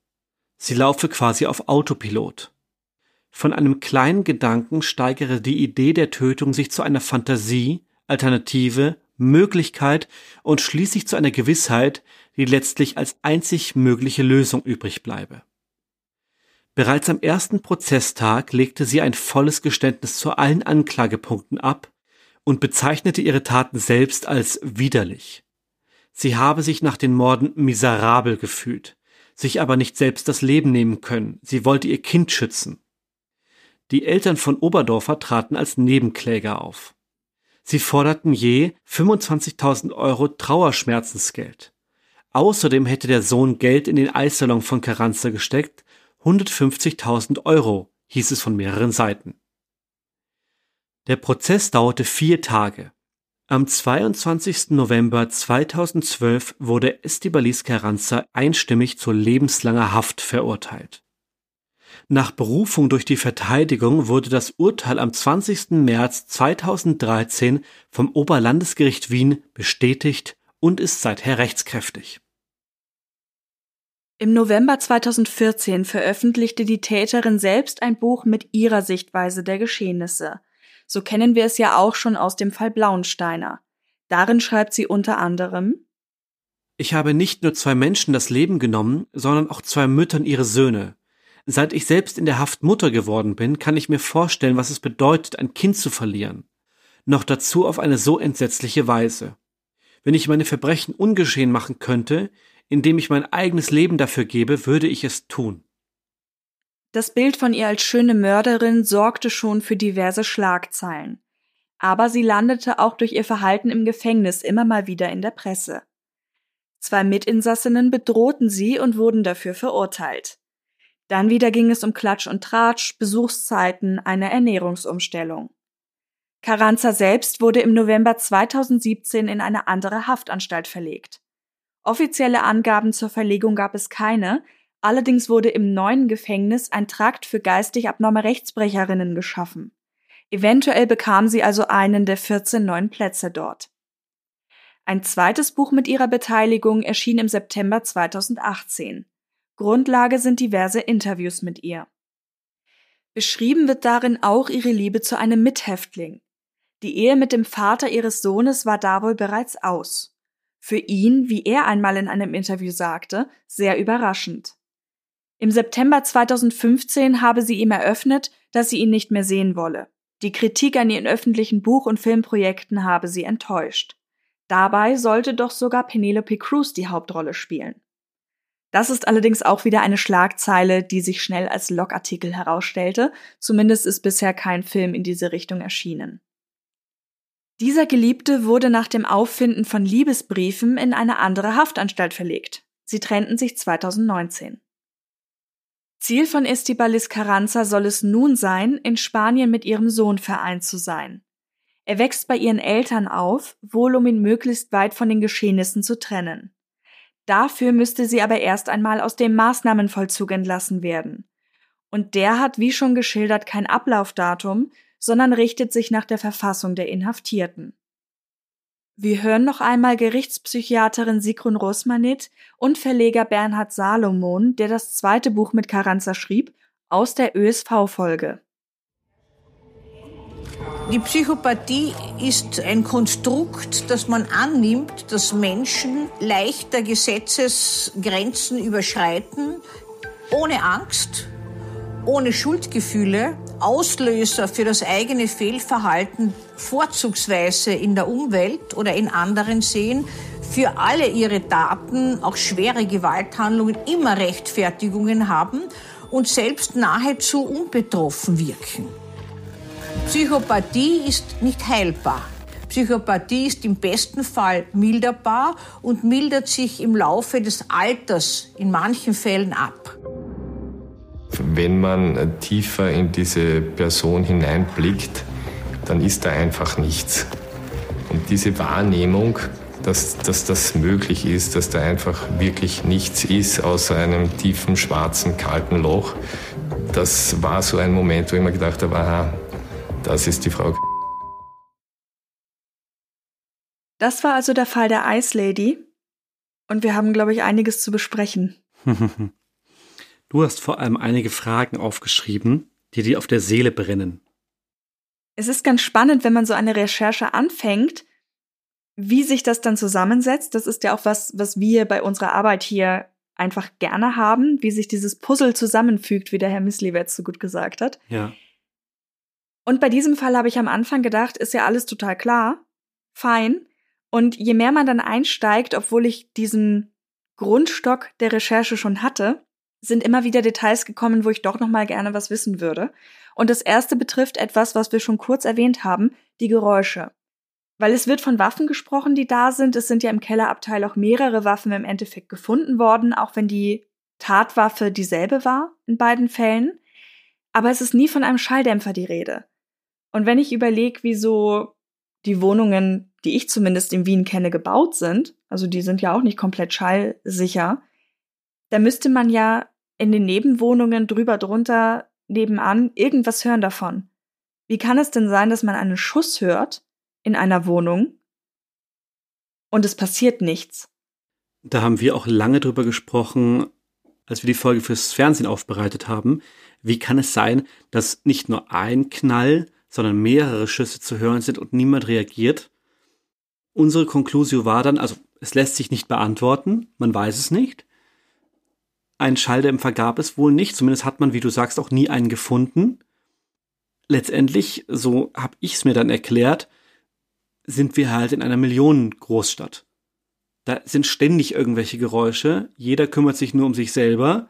Sie laufe quasi auf Autopilot. Von einem kleinen Gedanken steigere die Idee der Tötung sich zu einer Fantasie, Alternative, Möglichkeit und schließlich zu einer Gewissheit, die letztlich als einzig mögliche Lösung übrig bleibe. Bereits am ersten Prozesstag legte sie ein volles Geständnis zu allen Anklagepunkten ab und bezeichnete ihre Taten selbst als widerlich. Sie habe sich nach den Morden miserabel gefühlt, sich aber nicht selbst das Leben nehmen können, sie wollte ihr Kind schützen. Die Eltern von Oberdorfer traten als Nebenkläger auf. Sie forderten je 25.000 Euro Trauerschmerzensgeld. Außerdem hätte der Sohn Geld in den Eissalon von Carranza gesteckt, 150.000 Euro, hieß es von mehreren Seiten. Der Prozess dauerte vier Tage. Am 22. November 2012 wurde Estibalis Carranza einstimmig zu lebenslanger Haft verurteilt. Nach Berufung durch die Verteidigung wurde das Urteil am 20. März 2013 vom Oberlandesgericht Wien bestätigt und ist seither rechtskräftig. Im November 2014 veröffentlichte die Täterin selbst ein Buch mit ihrer Sichtweise der Geschehnisse. So kennen wir es ja auch schon aus dem Fall Blauensteiner. Darin schreibt sie unter anderem Ich habe nicht nur zwei Menschen das Leben genommen, sondern auch zwei Müttern ihre Söhne. Seit ich selbst in der Haft Mutter geworden bin, kann ich mir vorstellen, was es bedeutet, ein Kind zu verlieren. Noch dazu auf eine so entsetzliche Weise. Wenn ich meine Verbrechen ungeschehen machen könnte, indem ich mein eigenes Leben dafür gebe, würde ich es tun. Das Bild von ihr als schöne Mörderin sorgte schon für diverse Schlagzeilen. Aber sie landete auch durch ihr Verhalten im Gefängnis immer mal wieder in der Presse. Zwei Mitinsassinnen bedrohten sie und wurden dafür verurteilt. Dann wieder ging es um Klatsch und Tratsch, Besuchszeiten, eine Ernährungsumstellung. Carranza selbst wurde im November 2017 in eine andere Haftanstalt verlegt. Offizielle Angaben zur Verlegung gab es keine, allerdings wurde im neuen Gefängnis ein Trakt für geistig abnorme Rechtsbrecherinnen geschaffen. Eventuell bekam sie also einen der 14 neuen Plätze dort. Ein zweites Buch mit ihrer Beteiligung erschien im September 2018. Grundlage sind diverse Interviews mit ihr. Beschrieben wird darin auch ihre Liebe zu einem Mithäftling. Die Ehe mit dem Vater ihres Sohnes war da wohl bereits aus. Für ihn, wie er einmal in einem Interview sagte, sehr überraschend. Im September 2015 habe sie ihm eröffnet, dass sie ihn nicht mehr sehen wolle. Die Kritik an ihren öffentlichen Buch- und Filmprojekten habe sie enttäuscht. Dabei sollte doch sogar Penelope Cruz die Hauptrolle spielen. Das ist allerdings auch wieder eine Schlagzeile, die sich schnell als Logartikel herausstellte, zumindest ist bisher kein Film in diese Richtung erschienen. Dieser Geliebte wurde nach dem Auffinden von Liebesbriefen in eine andere Haftanstalt verlegt. Sie trennten sich 2019. Ziel von Estibalis Carranza soll es nun sein, in Spanien mit ihrem Sohn vereint zu sein. Er wächst bei ihren Eltern auf, wohl um ihn möglichst weit von den Geschehnissen zu trennen. Dafür müsste sie aber erst einmal aus dem Maßnahmenvollzug entlassen werden. Und der hat, wie schon geschildert, kein Ablaufdatum, sondern richtet sich nach der Verfassung der Inhaftierten. Wir hören noch einmal Gerichtspsychiaterin Sigrun Rosmanit und Verleger Bernhard Salomon, der das zweite Buch mit Carranza schrieb, aus der ÖSV-Folge. Die Psychopathie ist ein Konstrukt, das man annimmt, dass Menschen leichter Gesetzesgrenzen überschreiten, ohne Angst, ohne Schuldgefühle, Auslöser für das eigene Fehlverhalten vorzugsweise in der Umwelt oder in anderen sehen, für alle ihre Taten, auch schwere Gewalthandlungen, immer Rechtfertigungen haben und selbst nahezu unbetroffen wirken. Psychopathie ist nicht heilbar. Psychopathie ist im besten Fall milderbar und mildert sich im Laufe des Alters in manchen Fällen ab. Wenn man tiefer in diese Person hineinblickt, dann ist da einfach nichts. Und diese Wahrnehmung, dass, dass das möglich ist, dass da einfach wirklich nichts ist außer einem tiefen, schwarzen, kalten Loch, das war so ein Moment, wo ich mir gedacht habe, aha, das ist die Frau. Das war also der Fall der Ice Lady. Und wir haben, glaube ich, einiges zu besprechen. (laughs) du hast vor allem einige Fragen aufgeschrieben, die dir auf der Seele brennen. Es ist ganz spannend, wenn man so eine Recherche anfängt, wie sich das dann zusammensetzt. Das ist ja auch was, was wir bei unserer Arbeit hier einfach gerne haben, wie sich dieses Puzzle zusammenfügt, wie der Herr Misliwetz so gut gesagt hat. Ja. Und bei diesem Fall habe ich am Anfang gedacht, ist ja alles total klar, fein. Und je mehr man dann einsteigt, obwohl ich diesen Grundstock der Recherche schon hatte, sind immer wieder Details gekommen, wo ich doch noch mal gerne was wissen würde. Und das erste betrifft etwas, was wir schon kurz erwähnt haben, die Geräusche. Weil es wird von Waffen gesprochen, die da sind. Es sind ja im Kellerabteil auch mehrere Waffen im Endeffekt gefunden worden, auch wenn die Tatwaffe dieselbe war in beiden Fällen. Aber es ist nie von einem Schalldämpfer die Rede. Und wenn ich überlege, wieso die Wohnungen, die ich zumindest in Wien kenne, gebaut sind, also die sind ja auch nicht komplett schallsicher, da müsste man ja in den Nebenwohnungen drüber drunter nebenan irgendwas hören davon. Wie kann es denn sein, dass man einen Schuss hört in einer Wohnung und es passiert nichts? Da haben wir auch lange drüber gesprochen, als wir die Folge fürs Fernsehen aufbereitet haben. Wie kann es sein, dass nicht nur ein Knall, sondern mehrere Schüsse zu hören sind und niemand reagiert? Unsere Konklusio war dann, also es lässt sich nicht beantworten, man weiß es nicht. Ein Schalldämpfer gab es wohl nicht, zumindest hat man, wie du sagst, auch nie einen gefunden. Letztendlich, so habe ich es mir dann erklärt, sind wir halt in einer Millionengroßstadt. Da sind ständig irgendwelche Geräusche, jeder kümmert sich nur um sich selber.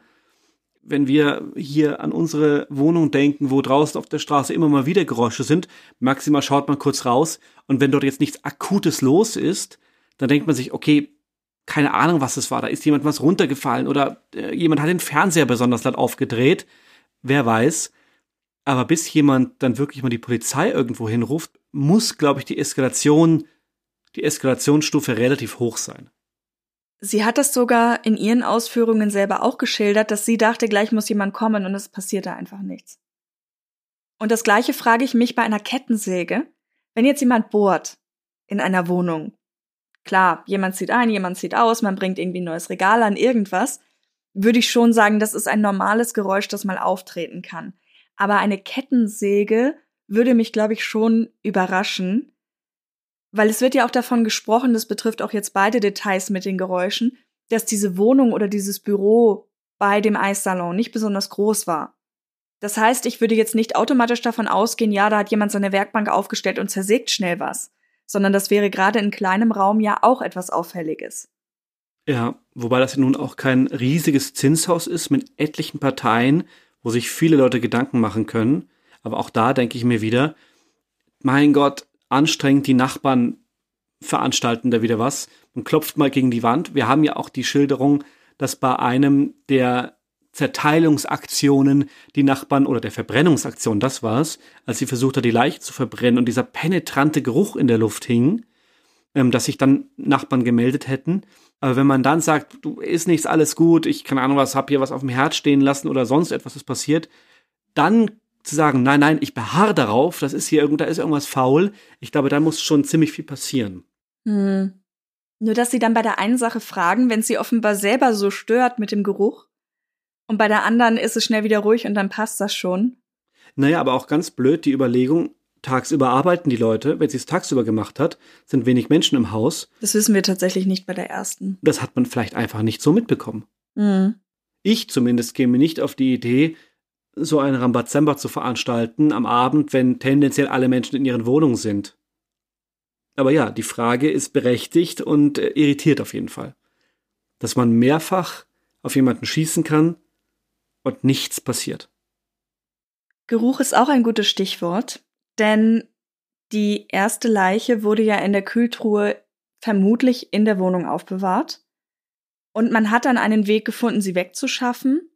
Wenn wir hier an unsere Wohnung denken, wo draußen auf der Straße immer mal wieder Geräusche sind, maximal schaut man kurz raus und wenn dort jetzt nichts Akutes los ist, dann denkt man sich, okay, keine Ahnung, was es war. Da ist jemand was runtergefallen oder äh, jemand hat den Fernseher besonders laut aufgedreht. Wer weiß. Aber bis jemand dann wirklich mal die Polizei irgendwo hinruft, muss, glaube ich, die Eskalation, die Eskalationsstufe relativ hoch sein. Sie hat das sogar in ihren Ausführungen selber auch geschildert, dass sie dachte, gleich muss jemand kommen und es passierte einfach nichts. Und das gleiche frage ich mich bei einer Kettensäge. Wenn jetzt jemand bohrt in einer Wohnung, Klar, jemand zieht ein, jemand zieht aus, man bringt irgendwie ein neues Regal an, irgendwas. Würde ich schon sagen, das ist ein normales Geräusch, das mal auftreten kann. Aber eine Kettensäge würde mich, glaube ich, schon überraschen, weil es wird ja auch davon gesprochen, das betrifft auch jetzt beide Details mit den Geräuschen, dass diese Wohnung oder dieses Büro bei dem Eissalon nicht besonders groß war. Das heißt, ich würde jetzt nicht automatisch davon ausgehen, ja, da hat jemand seine Werkbank aufgestellt und zersägt schnell was sondern das wäre gerade in kleinem Raum ja auch etwas Auffälliges. Ja, wobei das nun auch kein riesiges Zinshaus ist mit etlichen Parteien, wo sich viele Leute Gedanken machen können. Aber auch da denke ich mir wieder, mein Gott, anstrengend, die Nachbarn veranstalten da wieder was. Man klopft mal gegen die Wand. Wir haben ja auch die Schilderung, dass bei einem der Zerteilungsaktionen die Nachbarn oder der Verbrennungsaktion, das war's, als sie versucht hat, die Leiche zu verbrennen und dieser penetrante Geruch in der Luft hing, ähm, dass sich dann Nachbarn gemeldet hätten. Aber wenn man dann sagt, du ist nichts alles gut, ich keine Ahnung was, hab hier was auf dem Herz stehen lassen oder sonst etwas ist passiert, dann zu sagen, nein, nein, ich beharre darauf, das ist hier irgend, da ist irgendwas faul, ich glaube, da muss schon ziemlich viel passieren. Hm. Nur dass sie dann bei der einen Sache fragen, wenn sie offenbar selber so stört mit dem Geruch, und bei der anderen ist es schnell wieder ruhig und dann passt das schon. Naja, aber auch ganz blöd die Überlegung, tagsüber arbeiten die Leute. Wenn sie es tagsüber gemacht hat, sind wenig Menschen im Haus. Das wissen wir tatsächlich nicht bei der ersten. Das hat man vielleicht einfach nicht so mitbekommen. Mhm. Ich zumindest käme nicht auf die Idee, so einen Rambazamba zu veranstalten am Abend, wenn tendenziell alle Menschen in ihren Wohnungen sind. Aber ja, die Frage ist berechtigt und äh, irritiert auf jeden Fall. Dass man mehrfach auf jemanden schießen kann, und nichts passiert. Geruch ist auch ein gutes Stichwort, denn die erste Leiche wurde ja in der Kühltruhe vermutlich in der Wohnung aufbewahrt. Und man hat dann einen Weg gefunden, sie wegzuschaffen.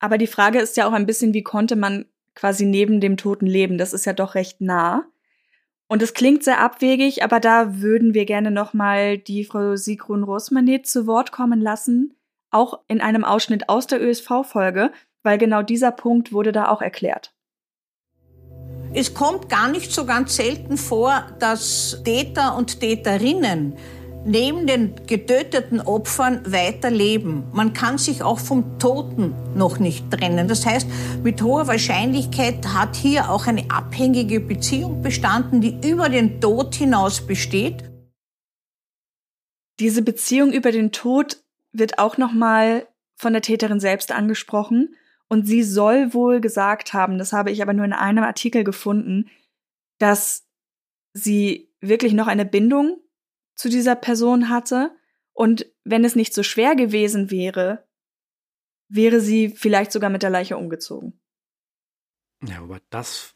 Aber die Frage ist ja auch ein bisschen, wie konnte man quasi neben dem Toten leben? Das ist ja doch recht nah. Und es klingt sehr abwegig, aber da würden wir gerne nochmal die Frau Sigrun Rosmanet zu Wort kommen lassen, auch in einem Ausschnitt aus der ÖSV-Folge, weil genau dieser Punkt wurde da auch erklärt. Es kommt gar nicht so ganz selten vor, dass Täter und Täterinnen neben den getöteten Opfern weiterleben. Man kann sich auch vom Toten noch nicht trennen. Das heißt, mit hoher Wahrscheinlichkeit hat hier auch eine abhängige Beziehung bestanden, die über den Tod hinaus besteht. Diese Beziehung über den Tod wird auch noch mal von der Täterin selbst angesprochen und sie soll wohl gesagt haben, das habe ich aber nur in einem Artikel gefunden, dass sie wirklich noch eine Bindung zu dieser Person hatte und wenn es nicht so schwer gewesen wäre, wäre sie vielleicht sogar mit der Leiche umgezogen. Ja, aber das,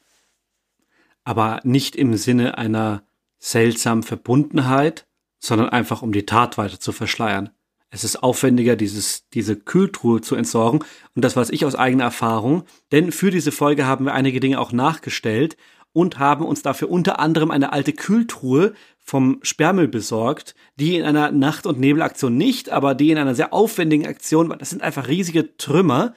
aber nicht im Sinne einer seltsamen Verbundenheit, sondern einfach um die Tat weiter zu verschleiern. Es ist aufwendiger, dieses, diese Kühltruhe zu entsorgen. Und das weiß ich aus eigener Erfahrung. Denn für diese Folge haben wir einige Dinge auch nachgestellt und haben uns dafür unter anderem eine alte Kühltruhe vom Sperrmüll besorgt, die in einer Nacht- und Nebelaktion nicht, aber die in einer sehr aufwendigen Aktion, das sind einfach riesige Trümmer,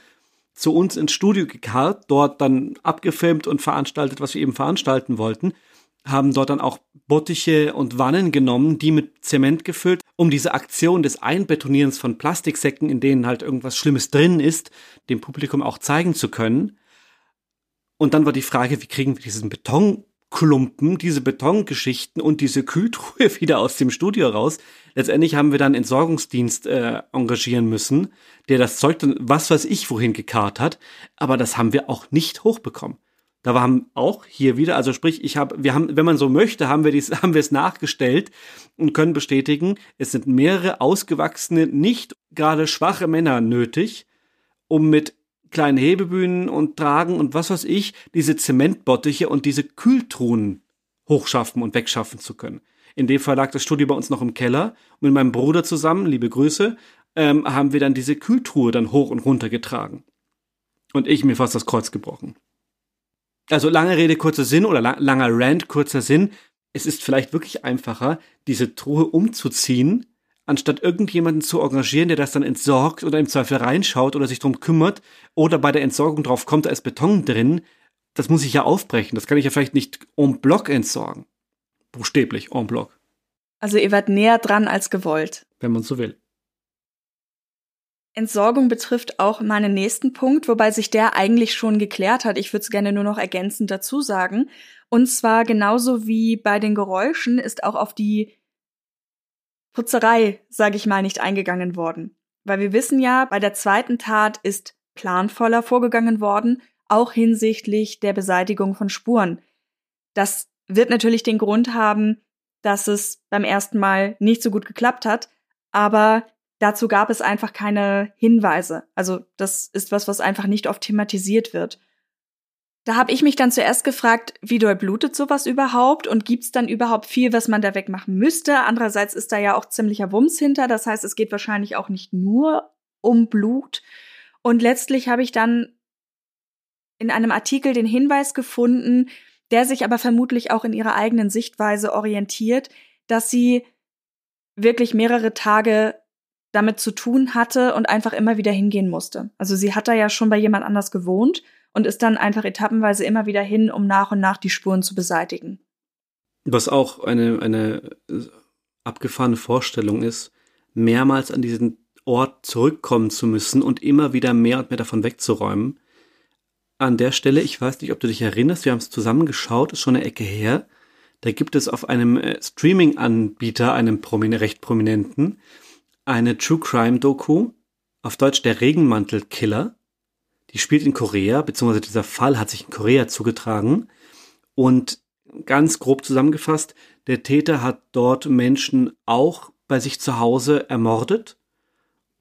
zu uns ins Studio gekarrt, dort dann abgefilmt und veranstaltet, was wir eben veranstalten wollten, haben dort dann auch Bottiche und Wannen genommen, die mit Zement gefüllt, um diese Aktion des Einbetonierens von Plastiksäcken, in denen halt irgendwas Schlimmes drin ist, dem Publikum auch zeigen zu können. Und dann war die Frage, wie kriegen wir diesen Betonklumpen, diese Betongeschichten und diese Kühltruhe (laughs) wieder aus dem Studio raus. Letztendlich haben wir dann Entsorgungsdienst äh, engagieren müssen, der das Zeug dann was weiß ich wohin gekarrt hat, aber das haben wir auch nicht hochbekommen. Da waren auch hier wieder, also sprich, ich habe, wir haben, wenn man so möchte, haben wir dies, (laughs) haben wir es nachgestellt und können bestätigen, es sind mehrere ausgewachsene, nicht gerade schwache Männer nötig, um mit kleinen Hebebühnen und Tragen und was weiß ich, diese Zementbottiche und diese Kühltruhen hochschaffen und wegschaffen zu können. In dem Fall lag das Studio bei uns noch im Keller und mit meinem Bruder zusammen, liebe Grüße, ähm, haben wir dann diese Kühltruhe dann hoch und runter getragen. Und ich mir fast das Kreuz gebrochen. Also lange Rede, kurzer Sinn oder lang, langer Rant, kurzer Sinn. Es ist vielleicht wirklich einfacher, diese Truhe umzuziehen, anstatt irgendjemanden zu engagieren, der das dann entsorgt oder im Zweifel reinschaut oder sich drum kümmert oder bei der Entsorgung drauf kommt, da ist Beton drin, das muss ich ja aufbrechen. Das kann ich ja vielleicht nicht en bloc entsorgen. Buchstäblich, en bloc. Also ihr wart näher dran als gewollt. Wenn man so will. Entsorgung betrifft auch meinen nächsten Punkt, wobei sich der eigentlich schon geklärt hat. Ich würde es gerne nur noch ergänzend dazu sagen. Und zwar genauso wie bei den Geräuschen ist auch auf die Putzerei, sage ich mal, nicht eingegangen worden. Weil wir wissen ja, bei der zweiten Tat ist planvoller vorgegangen worden, auch hinsichtlich der Beseitigung von Spuren. Das wird natürlich den Grund haben, dass es beim ersten Mal nicht so gut geklappt hat, aber dazu gab es einfach keine Hinweise. Also das ist was, was einfach nicht oft thematisiert wird. Da habe ich mich dann zuerst gefragt, wie doll blutet sowas überhaupt und gibt's dann überhaupt viel, was man da wegmachen müsste? Andererseits ist da ja auch ziemlicher Wumms hinter, das heißt, es geht wahrscheinlich auch nicht nur um Blut. Und letztlich habe ich dann in einem Artikel den Hinweis gefunden, der sich aber vermutlich auch in ihrer eigenen Sichtweise orientiert, dass sie wirklich mehrere Tage damit zu tun hatte und einfach immer wieder hingehen musste. Also sie hat da ja schon bei jemand anders gewohnt und ist dann einfach etappenweise immer wieder hin, um nach und nach die Spuren zu beseitigen. Was auch eine, eine äh, abgefahrene Vorstellung ist, mehrmals an diesen Ort zurückkommen zu müssen und immer wieder mehr und mehr davon wegzuräumen. An der Stelle, ich weiß nicht, ob du dich erinnerst, wir haben es zusammen geschaut, ist schon eine Ecke her. Da gibt es auf einem äh, Streaming-Anbieter, einem promin recht prominenten, eine True Crime Doku, auf Deutsch der Regenmantelkiller. Die spielt in Korea, beziehungsweise dieser Fall hat sich in Korea zugetragen. Und ganz grob zusammengefasst, der Täter hat dort Menschen auch bei sich zu Hause ermordet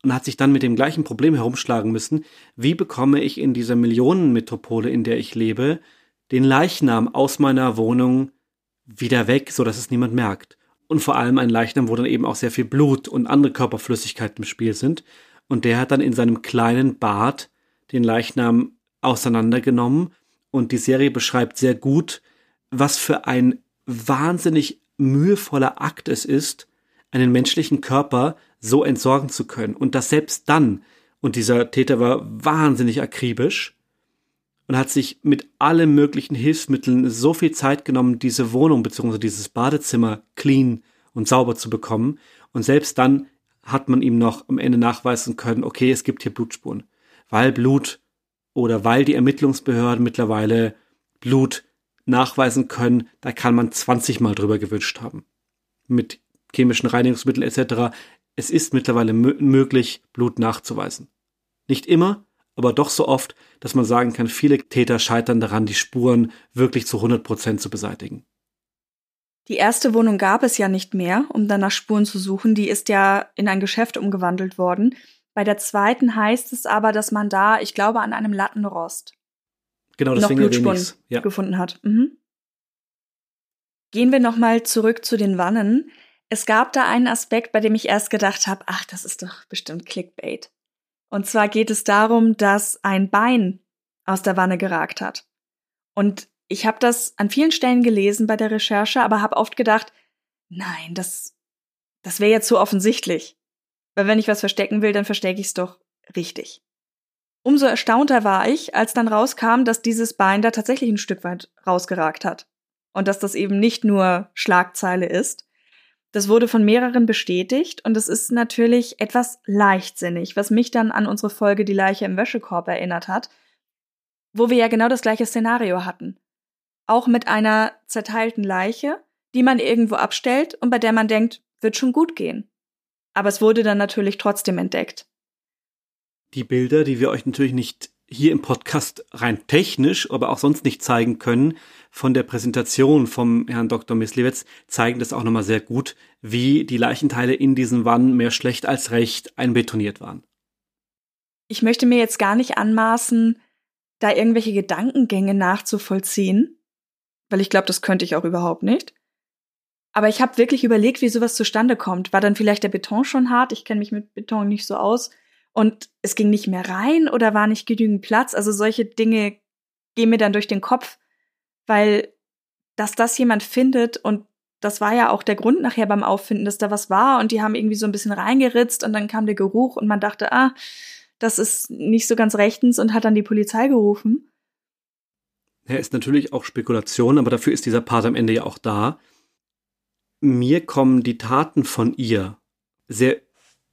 und hat sich dann mit dem gleichen Problem herumschlagen müssen. Wie bekomme ich in dieser Millionenmetropole, in der ich lebe, den Leichnam aus meiner Wohnung wieder weg, so dass es niemand merkt? Und vor allem ein Leichnam, wo dann eben auch sehr viel Blut und andere Körperflüssigkeiten im Spiel sind. Und der hat dann in seinem kleinen Bad den Leichnam auseinandergenommen. Und die Serie beschreibt sehr gut, was für ein wahnsinnig mühevoller Akt es ist, einen menschlichen Körper so entsorgen zu können. Und das selbst dann, und dieser Täter war wahnsinnig akribisch und hat sich mit allen möglichen Hilfsmitteln so viel Zeit genommen, diese Wohnung bzw. dieses Badezimmer clean und sauber zu bekommen. Und selbst dann hat man ihm noch am Ende nachweisen können, okay, es gibt hier Blutspuren weil Blut oder weil die Ermittlungsbehörden mittlerweile Blut nachweisen können, da kann man 20 Mal drüber gewünscht haben. Mit chemischen Reinigungsmitteln etc. Es ist mittlerweile möglich, Blut nachzuweisen. Nicht immer, aber doch so oft, dass man sagen kann, viele Täter scheitern daran, die Spuren wirklich zu 100 Prozent zu beseitigen. Die erste Wohnung gab es ja nicht mehr, um dann nach Spuren zu suchen. Die ist ja in ein Geschäft umgewandelt worden. Bei der zweiten heißt es aber, dass man da, ich glaube, an einem Lattenrost genau, noch Blutspuren ja. gefunden hat. Mhm. Gehen wir nochmal zurück zu den Wannen. Es gab da einen Aspekt, bei dem ich erst gedacht habe, ach, das ist doch bestimmt Clickbait. Und zwar geht es darum, dass ein Bein aus der Wanne geragt hat. Und ich habe das an vielen Stellen gelesen bei der Recherche, aber habe oft gedacht, nein, das, das wäre jetzt zu offensichtlich. Weil wenn ich was verstecken will, dann verstecke ich es doch richtig. Umso erstaunter war ich, als dann rauskam, dass dieses Bein da tatsächlich ein Stück weit rausgeragt hat. Und dass das eben nicht nur Schlagzeile ist. Das wurde von mehreren bestätigt und es ist natürlich etwas leichtsinnig, was mich dann an unsere Folge Die Leiche im Wäschekorb erinnert hat, wo wir ja genau das gleiche Szenario hatten. Auch mit einer zerteilten Leiche, die man irgendwo abstellt und bei der man denkt, wird schon gut gehen. Aber es wurde dann natürlich trotzdem entdeckt. Die Bilder, die wir euch natürlich nicht hier im Podcast rein technisch, aber auch sonst nicht zeigen können, von der Präsentation vom Herrn Dr. Mislewitz zeigen das auch nochmal sehr gut, wie die Leichenteile in diesen Wannen mehr schlecht als recht einbetoniert waren. Ich möchte mir jetzt gar nicht anmaßen, da irgendwelche Gedankengänge nachzuvollziehen, weil ich glaube, das könnte ich auch überhaupt nicht. Aber ich habe wirklich überlegt, wie sowas zustande kommt. War dann vielleicht der Beton schon hart? Ich kenne mich mit Beton nicht so aus. Und es ging nicht mehr rein oder war nicht genügend Platz? Also solche Dinge gehen mir dann durch den Kopf, weil dass das jemand findet und das war ja auch der Grund nachher beim Auffinden, dass da was war und die haben irgendwie so ein bisschen reingeritzt und dann kam der Geruch und man dachte, ah, das ist nicht so ganz rechtens und hat dann die Polizei gerufen. Ja, ist natürlich auch Spekulation, aber dafür ist dieser Part am Ende ja auch da mir kommen die Taten von ihr sehr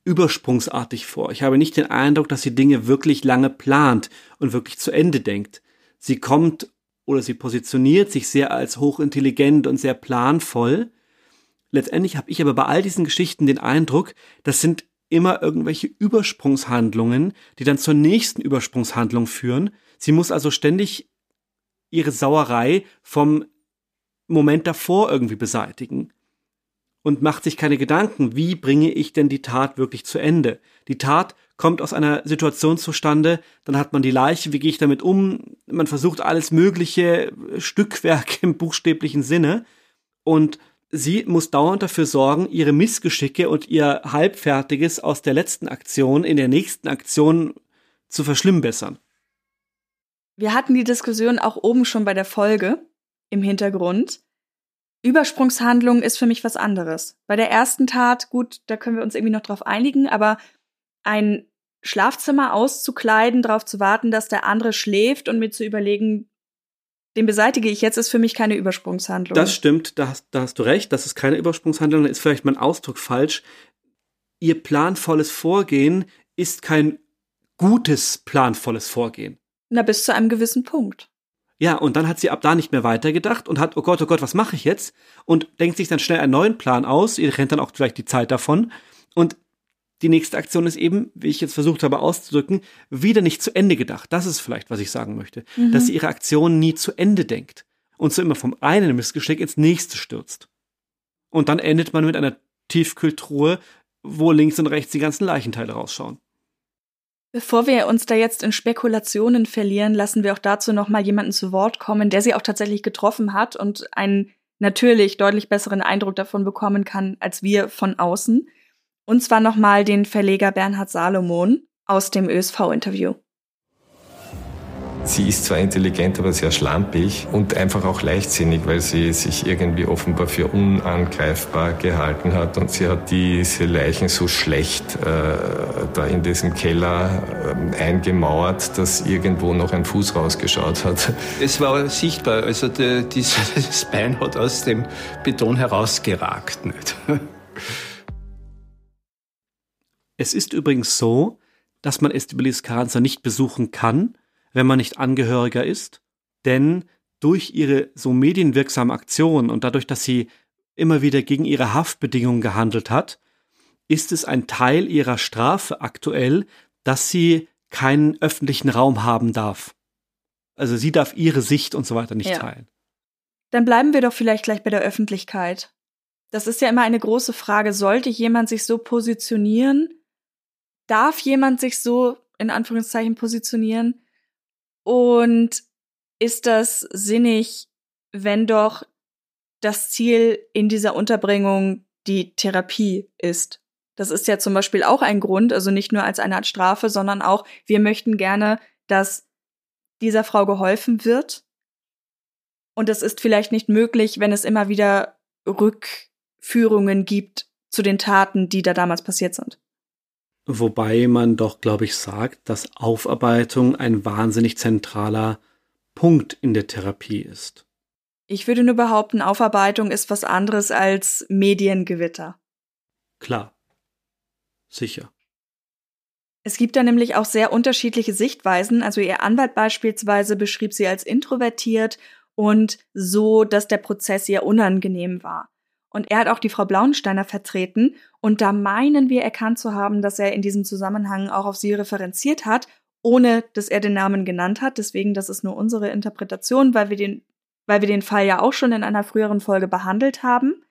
übersprungsartig vor. Ich habe nicht den Eindruck, dass sie Dinge wirklich lange plant und wirklich zu Ende denkt. Sie kommt oder sie positioniert sich sehr als hochintelligent und sehr planvoll. Letztendlich habe ich aber bei all diesen Geschichten den Eindruck, das sind immer irgendwelche Übersprungshandlungen, die dann zur nächsten Übersprungshandlung führen. Sie muss also ständig ihre Sauerei vom Moment davor irgendwie beseitigen und macht sich keine Gedanken, wie bringe ich denn die Tat wirklich zu Ende. Die Tat kommt aus einer Situation zustande, dann hat man die Leiche, wie gehe ich damit um? Man versucht alles mögliche Stückwerk im buchstäblichen Sinne und sie muss dauernd dafür sorgen, ihre Missgeschicke und ihr Halbfertiges aus der letzten Aktion in der nächsten Aktion zu verschlimmbessern. Wir hatten die Diskussion auch oben schon bei der Folge im Hintergrund. Übersprungshandlung ist für mich was anderes. Bei der ersten Tat, gut, da können wir uns irgendwie noch drauf einigen, aber ein Schlafzimmer auszukleiden, darauf zu warten, dass der andere schläft und mir zu überlegen, den beseitige ich jetzt, ist für mich keine Übersprungshandlung. Das stimmt, da hast, da hast du recht, das ist keine Übersprungshandlung, da ist vielleicht mein Ausdruck falsch. Ihr planvolles Vorgehen ist kein gutes planvolles Vorgehen. Na, bis zu einem gewissen Punkt. Ja, und dann hat sie ab da nicht mehr weitergedacht und hat, oh Gott, oh Gott, was mache ich jetzt? Und denkt sich dann schnell einen neuen Plan aus. Ihr rennt dann auch vielleicht die Zeit davon. Und die nächste Aktion ist eben, wie ich jetzt versucht habe auszudrücken, wieder nicht zu Ende gedacht. Das ist vielleicht, was ich sagen möchte. Mhm. Dass sie ihre Aktion nie zu Ende denkt und so immer vom einen Missgeschick ins nächste stürzt. Und dann endet man mit einer Tiefkühltruhe, wo links und rechts die ganzen Leichenteile rausschauen. Bevor wir uns da jetzt in Spekulationen verlieren, lassen wir auch dazu noch mal jemanden zu Wort kommen, der sie auch tatsächlich getroffen hat und einen natürlich deutlich besseren Eindruck davon bekommen kann als wir von außen. Und zwar noch mal den Verleger Bernhard Salomon aus dem ÖSV-Interview. Sie ist zwar intelligent, aber sehr schlampig und einfach auch leichtsinnig, weil sie sich irgendwie offenbar für unangreifbar gehalten hat. Und sie hat diese Leichen so schlecht äh, da in diesem Keller äh, eingemauert, dass irgendwo noch ein Fuß rausgeschaut hat. Es war sichtbar, also die, dieses (laughs) Bein hat aus dem Beton herausgeragt. Nicht? Es ist übrigens so, dass man Estibilis Carranza nicht besuchen kann, wenn man nicht Angehöriger ist, denn durch ihre so medienwirksame Aktion und dadurch, dass sie immer wieder gegen ihre Haftbedingungen gehandelt hat, ist es ein Teil ihrer Strafe aktuell, dass sie keinen öffentlichen Raum haben darf. Also sie darf ihre Sicht und so weiter nicht Ja. teilen. Dann bleiben wir doch vielleicht gleich bei der Öffentlichkeit. Das ist ja immer eine große Frage. Sollte jemand sich so positionieren? Darf jemand sich so in Anführungszeichen positionieren? Und ist das sinnig, wenn doch das Ziel in dieser Unterbringung die Therapie ist? Das ist ja zum Beispiel auch ein Grund, also nicht nur als eine Art Strafe, sondern auch, wir möchten gerne, dass dieser Frau geholfen wird. Und das ist vielleicht nicht möglich, wenn es immer wieder Rückführungen gibt zu den Taten, die da damals passiert sind. Wobei man doch, glaube ich, sagt, dass Aufarbeitung ein wahnsinnig zentraler Punkt in der Therapie ist. Ich würde nur behaupten, Aufarbeitung ist was anderes als Mediengewitter. Klar. Sicher. Es gibt da nämlich auch sehr unterschiedliche Sichtweisen. Also ihr Anwalt beispielsweise beschrieb sie als introvertiert und so, dass der Prozess ihr unangenehm war. Und er hat auch die Frau Blauensteiner vertreten und da meinen wir erkannt zu haben, dass er in diesem Zusammenhang auch auf sie referenziert hat, ohne dass er den Namen genannt hat. Deswegen, das ist nur unsere Interpretation, weil wir den, weil wir den Fall ja auch schon in einer früheren Folge behandelt haben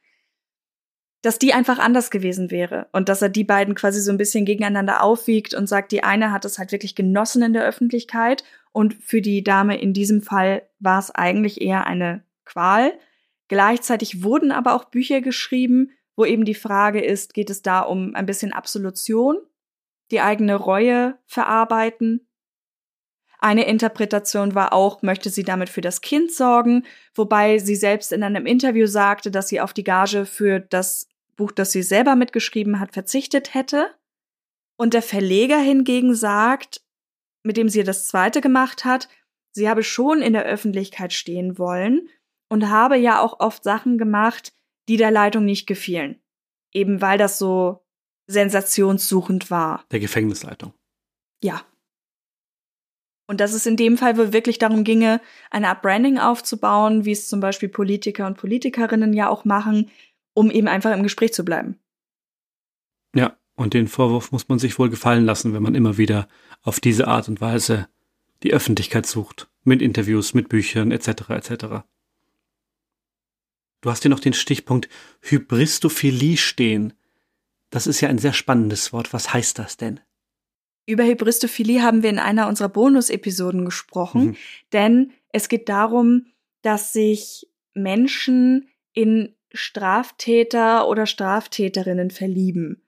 dass die einfach anders gewesen wäre und dass er die beiden quasi so ein bisschen gegeneinander aufwiegt und sagt, die eine hat es halt wirklich genossen in der Öffentlichkeit und für die Dame in diesem Fall war es eigentlich eher eine Qual. Gleichzeitig wurden aber auch Bücher geschrieben, wo eben die Frage ist, geht es da um ein bisschen Absolution, die eigene Reue verarbeiten? Eine Interpretation war auch, möchte sie damit für das Kind sorgen, wobei sie selbst in einem Interview sagte, dass sie auf die Gage für das Buch, das sie selber mitgeschrieben hat, verzichtet hätte. Und der Verleger hingegen sagt, mit dem sie das zweite gemacht hat, sie habe schon in der Öffentlichkeit stehen wollen und habe ja auch oft Sachen gemacht, die der Leitung nicht gefielen. Eben weil das so sensationssuchend war. Der Gefängnisleitung. Ja. Und dass es in dem Fall wirklich darum ginge, eine Art Branding aufzubauen, wie es zum Beispiel Politiker und Politikerinnen ja auch machen, um eben einfach im Gespräch zu bleiben. Ja, und den Vorwurf muss man sich wohl gefallen lassen, wenn man immer wieder auf diese Art und Weise die Öffentlichkeit sucht. Mit Interviews, mit Büchern etc. etc. Du hast hier noch den Stichpunkt Hybristophilie stehen. Das ist ja ein sehr spannendes Wort. Was heißt das denn? Über Hybristophilie haben wir in einer unserer Bonus-Episoden gesprochen, Mhm. denn es geht darum, dass sich Menschen in Straftäter oder Straftäterinnen verlieben.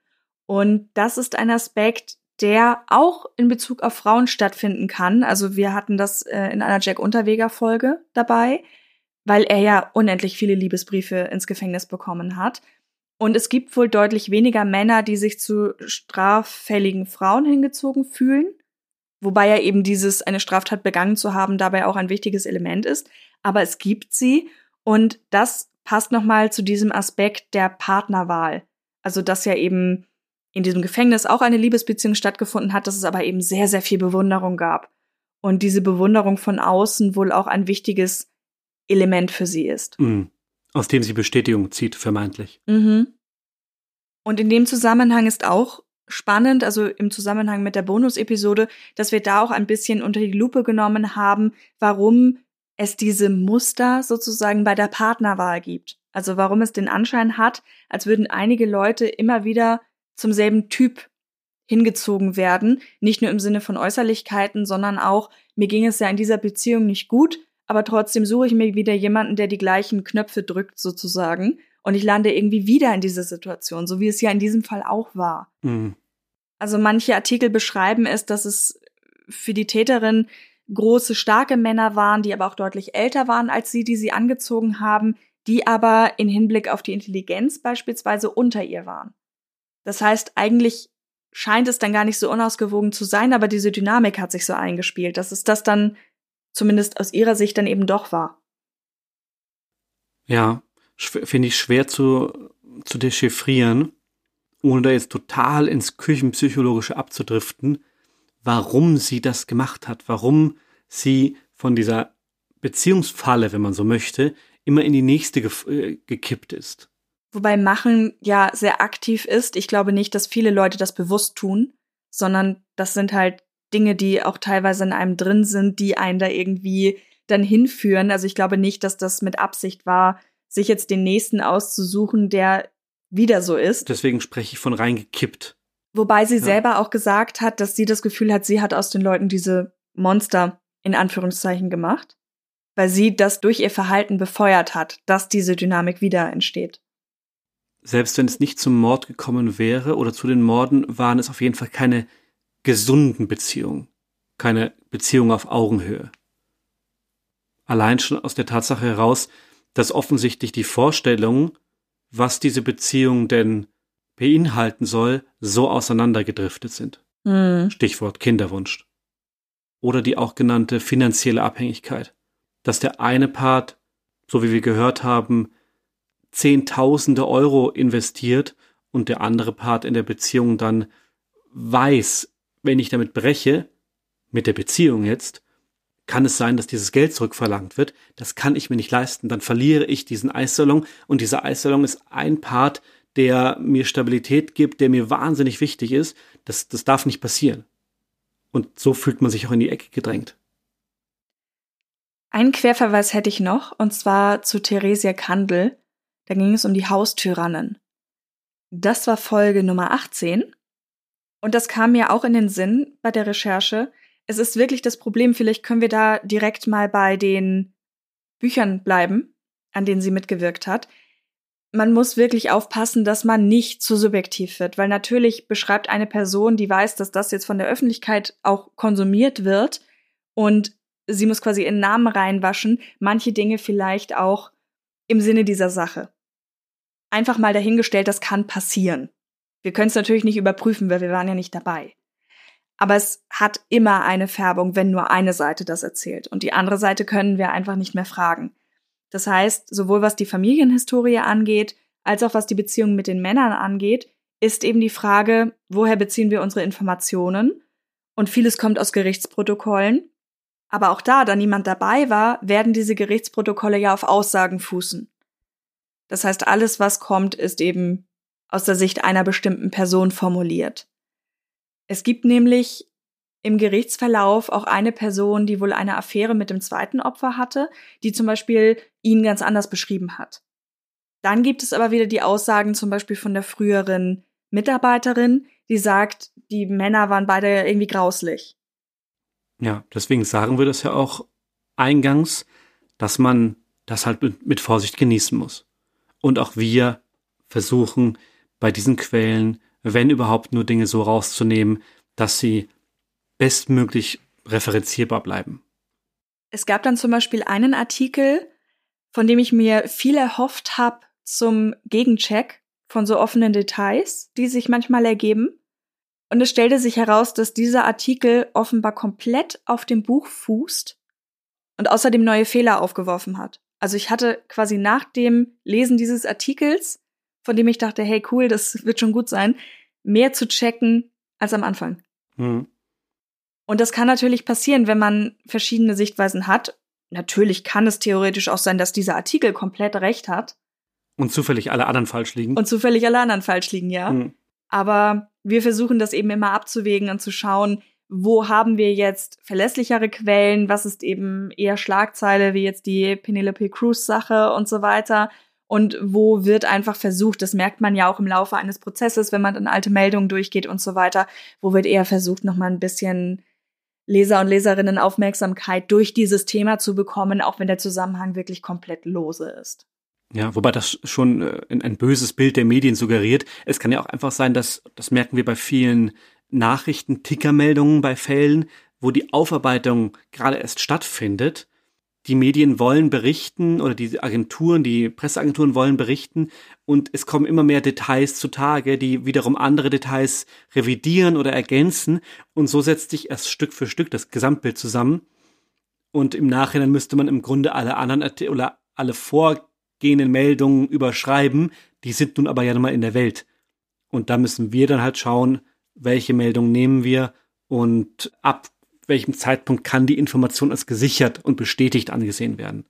Und das ist ein Aspekt, der auch in Bezug auf Frauen stattfinden kann. Also wir hatten das äh, in einer Jack Unterweger Folge dabei, weil er ja unendlich viele Liebesbriefe ins Gefängnis bekommen hat. Und es gibt wohl deutlich weniger Männer, die sich zu straffälligen Frauen hingezogen fühlen, wobei ja eben dieses eine Straftat begangen zu haben dabei auch ein wichtiges Element ist. Aber es gibt sie und das passt nochmal zu diesem Aspekt der Partnerwahl. Also dass ja eben in diesem Gefängnis auch eine Liebesbeziehung stattgefunden hat, dass es aber eben sehr, sehr viel Bewunderung gab. Und diese Bewunderung von außen wohl auch ein wichtiges Element für sie ist. Mhm. Aus dem sie Bestätigung zieht, vermeintlich. Mhm. Und in dem Zusammenhang ist auch spannend, also im Zusammenhang mit der Bonus-Episode, dass wir da auch ein bisschen unter die Lupe genommen haben, warum es diese Muster sozusagen bei der Partnerwahl gibt. Also warum es den Anschein hat, als würden einige Leute immer wieder zum selben Typ hingezogen werden, nicht nur im Sinne von Äußerlichkeiten, sondern auch, mir ging es ja in dieser Beziehung nicht gut, aber trotzdem suche ich mir wieder jemanden, der die gleichen Knöpfe drückt sozusagen und ich lande irgendwie wieder in diese Situation, so wie es ja in diesem Fall auch war. Mhm. Also manche Artikel beschreiben es, dass es für die Täterin große, starke Männer waren, die aber auch deutlich älter waren als sie, die sie angezogen haben, die aber in Hinblick auf die Intelligenz beispielsweise unter ihr waren. Das heißt, eigentlich scheint es dann gar nicht so unausgewogen zu sein, aber diese Dynamik hat sich so eingespielt, dass es das dann zumindest aus ihrer Sicht dann eben doch war. Ja, finde ich schwer zu, zu dechiffrieren, ohne da jetzt total ins Küchenpsychologische abzudriften, warum sie das gemacht hat, warum sie von dieser Beziehungsfalle, wenn man so möchte, immer in die nächste gef- äh, gekippt ist. Wobei Machen ja sehr aktiv ist. Ich glaube nicht, dass viele Leute das bewusst tun, sondern das sind halt Dinge, die auch teilweise in einem drin sind, die einen da irgendwie dann hinführen. Also ich glaube nicht, dass das mit Absicht war, sich jetzt den nächsten auszusuchen, der wieder so ist. Deswegen spreche ich von reingekippt. Wobei sie Ja. selber auch gesagt hat, dass sie das Gefühl hat, sie hat aus den Leuten diese Monster in Anführungszeichen gemacht, weil sie das durch ihr Verhalten befeuert hat, dass diese Dynamik wieder entsteht. Selbst wenn es nicht zum Mord gekommen wäre oder zu den Morden, waren es auf jeden Fall keine gesunden Beziehungen. Keine Beziehungen auf Augenhöhe. Allein schon aus der Tatsache heraus, dass offensichtlich die Vorstellung, was diese Beziehung denn beinhalten soll, so auseinandergedriftet sind. Hm. Stichwort Kinderwunsch. Oder die auch genannte finanzielle Abhängigkeit. Dass der eine Part, so wie wir gehört haben, Zehntausende Euro investiert und der andere Part in der Beziehung dann weiß, wenn ich damit breche, mit der Beziehung jetzt, kann es sein, dass dieses Geld zurückverlangt wird. Das kann ich mir nicht leisten. Dann verliere ich diesen Eissalon und dieser Eissalon ist ein Part, der mir Stabilität gibt, der mir wahnsinnig wichtig ist. Das, das darf nicht passieren. Und so fühlt man sich auch in die Ecke gedrängt. Einen Querverweis hätte ich noch, und zwar zu Theresia Kandel. Da ging es um die Haustyrannen. Das war Folge Nummer 18. Und das kam mir auch in den Sinn bei der Recherche. Es ist wirklich das Problem, vielleicht können wir da direkt mal bei den Büchern bleiben, an denen sie mitgewirkt hat. Man muss wirklich aufpassen, dass man nicht zu subjektiv wird, weil natürlich beschreibt eine Person, die weiß, dass das jetzt von der Öffentlichkeit auch konsumiert wird und sie muss quasi ihren Namen reinwaschen, manche Dinge vielleicht auch im Sinne dieser Sache. Einfach mal dahingestellt, das kann passieren. Wir können es natürlich nicht überprüfen, weil wir waren ja nicht dabei. Aber es hat immer eine Färbung, wenn nur eine Seite das erzählt. Und die andere Seite können wir einfach nicht mehr fragen. Das heißt, sowohl was die Familienhistorie angeht, als auch was die Beziehung mit den Männern angeht, ist eben die Frage, woher beziehen wir unsere Informationen? Und vieles kommt aus Gerichtsprotokollen. Aber auch da, da niemand dabei war, werden diese Gerichtsprotokolle ja auf Aussagen fußen. Das heißt, alles, was kommt, ist eben aus der Sicht einer bestimmten Person formuliert. Es gibt nämlich im Gerichtsverlauf auch eine Person, die wohl eine Affäre mit dem zweiten Opfer hatte, die zum Beispiel ihn ganz anders beschrieben hat. Dann gibt es aber wieder die Aussagen zum Beispiel von der früheren Mitarbeiterin, die sagt, die Männer waren beide irgendwie grauslich. Ja, deswegen sagen wir das ja auch eingangs, dass man das halt mit, Vorsicht genießen muss. Und auch wir versuchen bei diesen Quellen, wenn überhaupt nur Dinge so rauszunehmen, dass sie bestmöglich referenzierbar bleiben. Es gab dann zum Beispiel einen Artikel, von dem ich mir viel erhofft habe zum Gegencheck von so offenen Details, die sich manchmal ergeben. Und es stellte sich heraus, dass dieser Artikel offenbar komplett auf dem Buch fußt und außerdem neue Fehler aufgeworfen hat. Also ich hatte quasi nach dem Lesen dieses Artikels, von dem ich dachte, hey cool, das wird schon gut sein, mehr zu checken als am Anfang. Mhm. Und das kann natürlich passieren, wenn man verschiedene Sichtweisen hat. Natürlich kann es theoretisch auch sein, dass dieser Artikel komplett recht hat Und zufällig alle anderen falsch liegen. und zufällig alle anderen falsch liegen, ja. Mhm. Aber wir versuchen das eben immer abzuwägen und zu schauen, wo haben wir jetzt verlässlichere Quellen, was ist eben eher Schlagzeile, wie jetzt die Penelope Cruz Sache und so weiter. Und wo wird einfach versucht, das merkt man ja auch im Laufe eines Prozesses, wenn man dann alte Meldungen durchgeht und so weiter, wo wird eher versucht, nochmal ein bisschen Leser und Leserinnen Aufmerksamkeit durch dieses Thema zu bekommen, auch wenn der Zusammenhang wirklich komplett lose ist. Ja, wobei das schon äh, ein, ein böses Bild der Medien suggeriert. Es kann ja auch einfach sein, dass, das merken wir bei vielen Nachrichten, Tickermeldungen bei Fällen, wo die Aufarbeitung gerade erst stattfindet. Die Medien wollen berichten oder die Agenturen, die Presseagenturen wollen berichten und es kommen immer mehr Details zutage, die wiederum andere Details revidieren oder ergänzen. Und so setzt sich erst Stück für Stück das Gesamtbild zusammen. Und im Nachhinein müsste man im Grunde alle anderen oder alle vorgehenden Meldungen überschreiben, die sind nun aber ja nochmal in der Welt. Und da müssen wir dann halt schauen, welche Meldungen nehmen wir und ab welchem Zeitpunkt kann die Information als gesichert und bestätigt angesehen werden.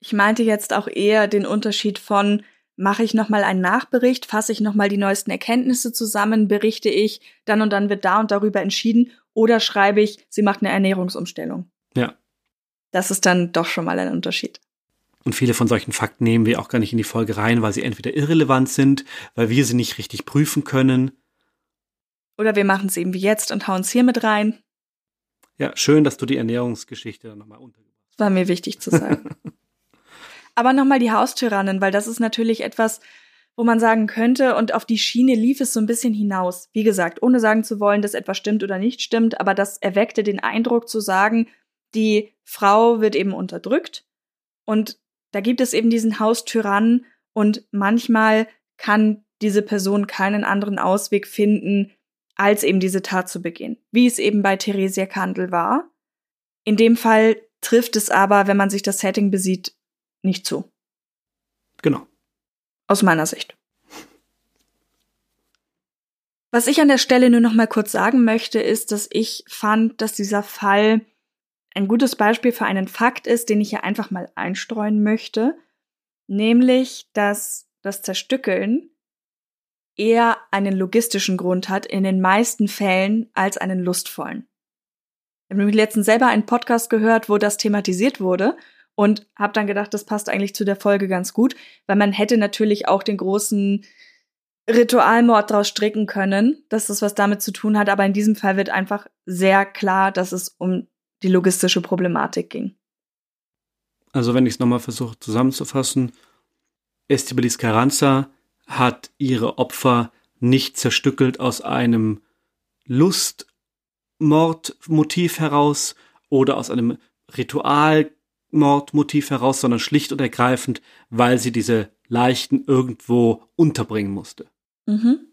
Ich meinte jetzt auch eher den Unterschied von mache ich nochmal einen Nachbericht, fasse ich nochmal die neuesten Erkenntnisse zusammen, berichte ich, dann und dann wird da und darüber entschieden, oder schreibe ich, sie macht eine Ernährungsumstellung. Ja. Das ist dann doch schon mal ein Unterschied. Und viele von solchen Fakten nehmen wir auch gar nicht in die Folge rein, weil sie entweder irrelevant sind, weil wir sie nicht richtig prüfen können. Oder wir machen es eben wie jetzt und hauen es hier mit rein. Ja, schön, dass du die Ernährungsgeschichte nochmal untergebracht hast. War mir wichtig zu sagen. (laughs) Aber nochmal die Haustyrannen, weil das ist natürlich etwas, wo man sagen könnte, und auf die Schiene lief es so ein bisschen hinaus. Wie gesagt, ohne sagen zu wollen, dass etwas stimmt oder nicht stimmt, aber das erweckte den Eindruck zu sagen, die Frau wird eben unterdrückt und da gibt es eben diesen Haustyrannen und manchmal kann diese Person keinen anderen Ausweg finden, als eben diese Tat zu begehen. Wie es eben bei Theresia Kandel war. In dem Fall trifft es aber, wenn man sich das Setting besieht, nicht zu. Genau. Aus meiner Sicht. Was ich an der Stelle nur noch mal kurz sagen möchte, ist, dass ich fand, dass dieser Fall ein gutes Beispiel für einen Fakt ist, den ich hier einfach mal einstreuen möchte, nämlich, dass das Zerstückeln eher einen logistischen Grund hat in den meisten Fällen als einen lustvollen. Ich habe nämlich letztens selber einen Podcast gehört, wo das thematisiert wurde und habe dann gedacht, das passt eigentlich zu der Folge ganz gut, weil man hätte natürlich auch den großen Ritualmord draus stricken können, dass das was damit zu tun hat, aber in diesem Fall wird einfach sehr klar, dass es um die logistische Problematik ging. Also wenn ich es nochmal versuche zusammenzufassen, Estibelis Carranza hat ihre Opfer nicht zerstückelt aus einem Lustmordmotiv heraus oder aus einem Ritualmordmotiv heraus, sondern schlicht und ergreifend, weil sie diese Leichen irgendwo unterbringen musste. Mhm.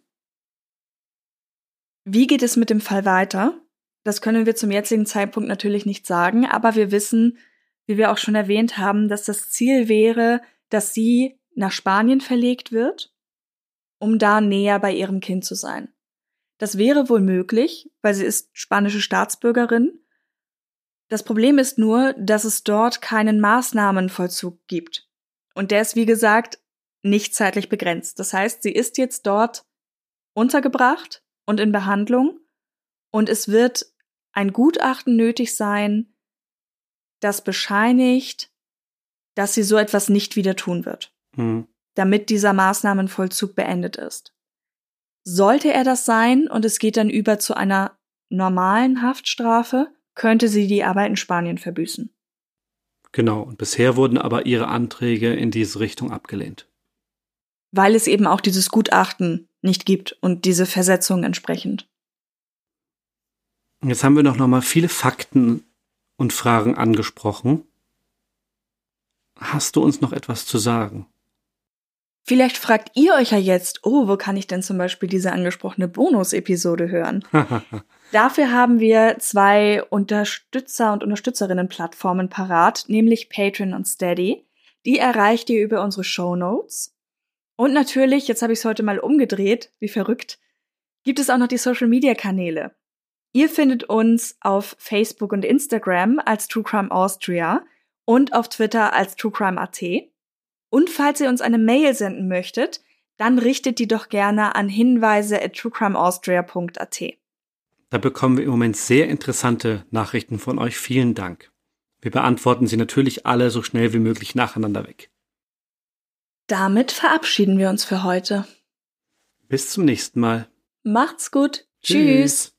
Wie geht es mit dem Fall weiter? Das können wir zum jetzigen Zeitpunkt natürlich nicht sagen, aber wir wissen, wie wir auch schon erwähnt haben, dass das Ziel wäre, dass sie nach Spanien verlegt wird, um da näher bei ihrem Kind zu sein. Das wäre wohl möglich, weil sie ist spanische Staatsbürgerin. Das Problem ist nur, dass es dort keinen Maßnahmenvollzug gibt. Und der ist, wie gesagt, nicht zeitlich begrenzt. Das heißt, sie ist jetzt dort untergebracht und in Behandlung und es wird ein Gutachten nötig sein, das bescheinigt, dass sie so etwas nicht wieder tun wird, mhm. Damit dieser Maßnahmenvollzug beendet ist. Sollte er das sein und es geht dann über zu einer normalen Haftstrafe, könnte sie die Arbeit in Spanien verbüßen. Genau, und bisher wurden aber ihre Anträge in diese Richtung abgelehnt. Weil es eben auch dieses Gutachten nicht gibt und diese Versetzung entsprechend. Jetzt haben wir noch mal viele Fakten und Fragen angesprochen. Hast du uns noch etwas zu sagen? Vielleicht fragt ihr euch ja jetzt, oh, wo kann ich denn zum Beispiel diese angesprochene Bonus-Episode hören? (laughs) Dafür haben wir zwei Unterstützer- und Unterstützerinnen-Plattformen parat, nämlich Patreon und Steady. Die erreicht ihr über unsere Show Notes. Und natürlich, jetzt habe ich es heute mal umgedreht, wie verrückt, gibt es auch noch die Social-Media-Kanäle. Ihr findet uns auf Facebook und Instagram als True Crime Austria und auf Twitter als True Crime AT. Und falls ihr uns eine Mail senden möchtet, dann richtet die doch gerne an hinweise at truecrimeaustria.at. Da bekommen wir im Moment sehr interessante Nachrichten von euch. Vielen Dank. Wir beantworten sie natürlich alle so schnell wie möglich nacheinander weg. Damit verabschieden wir uns für heute. Bis zum nächsten Mal. Macht's gut. Tschüss. Tschüss.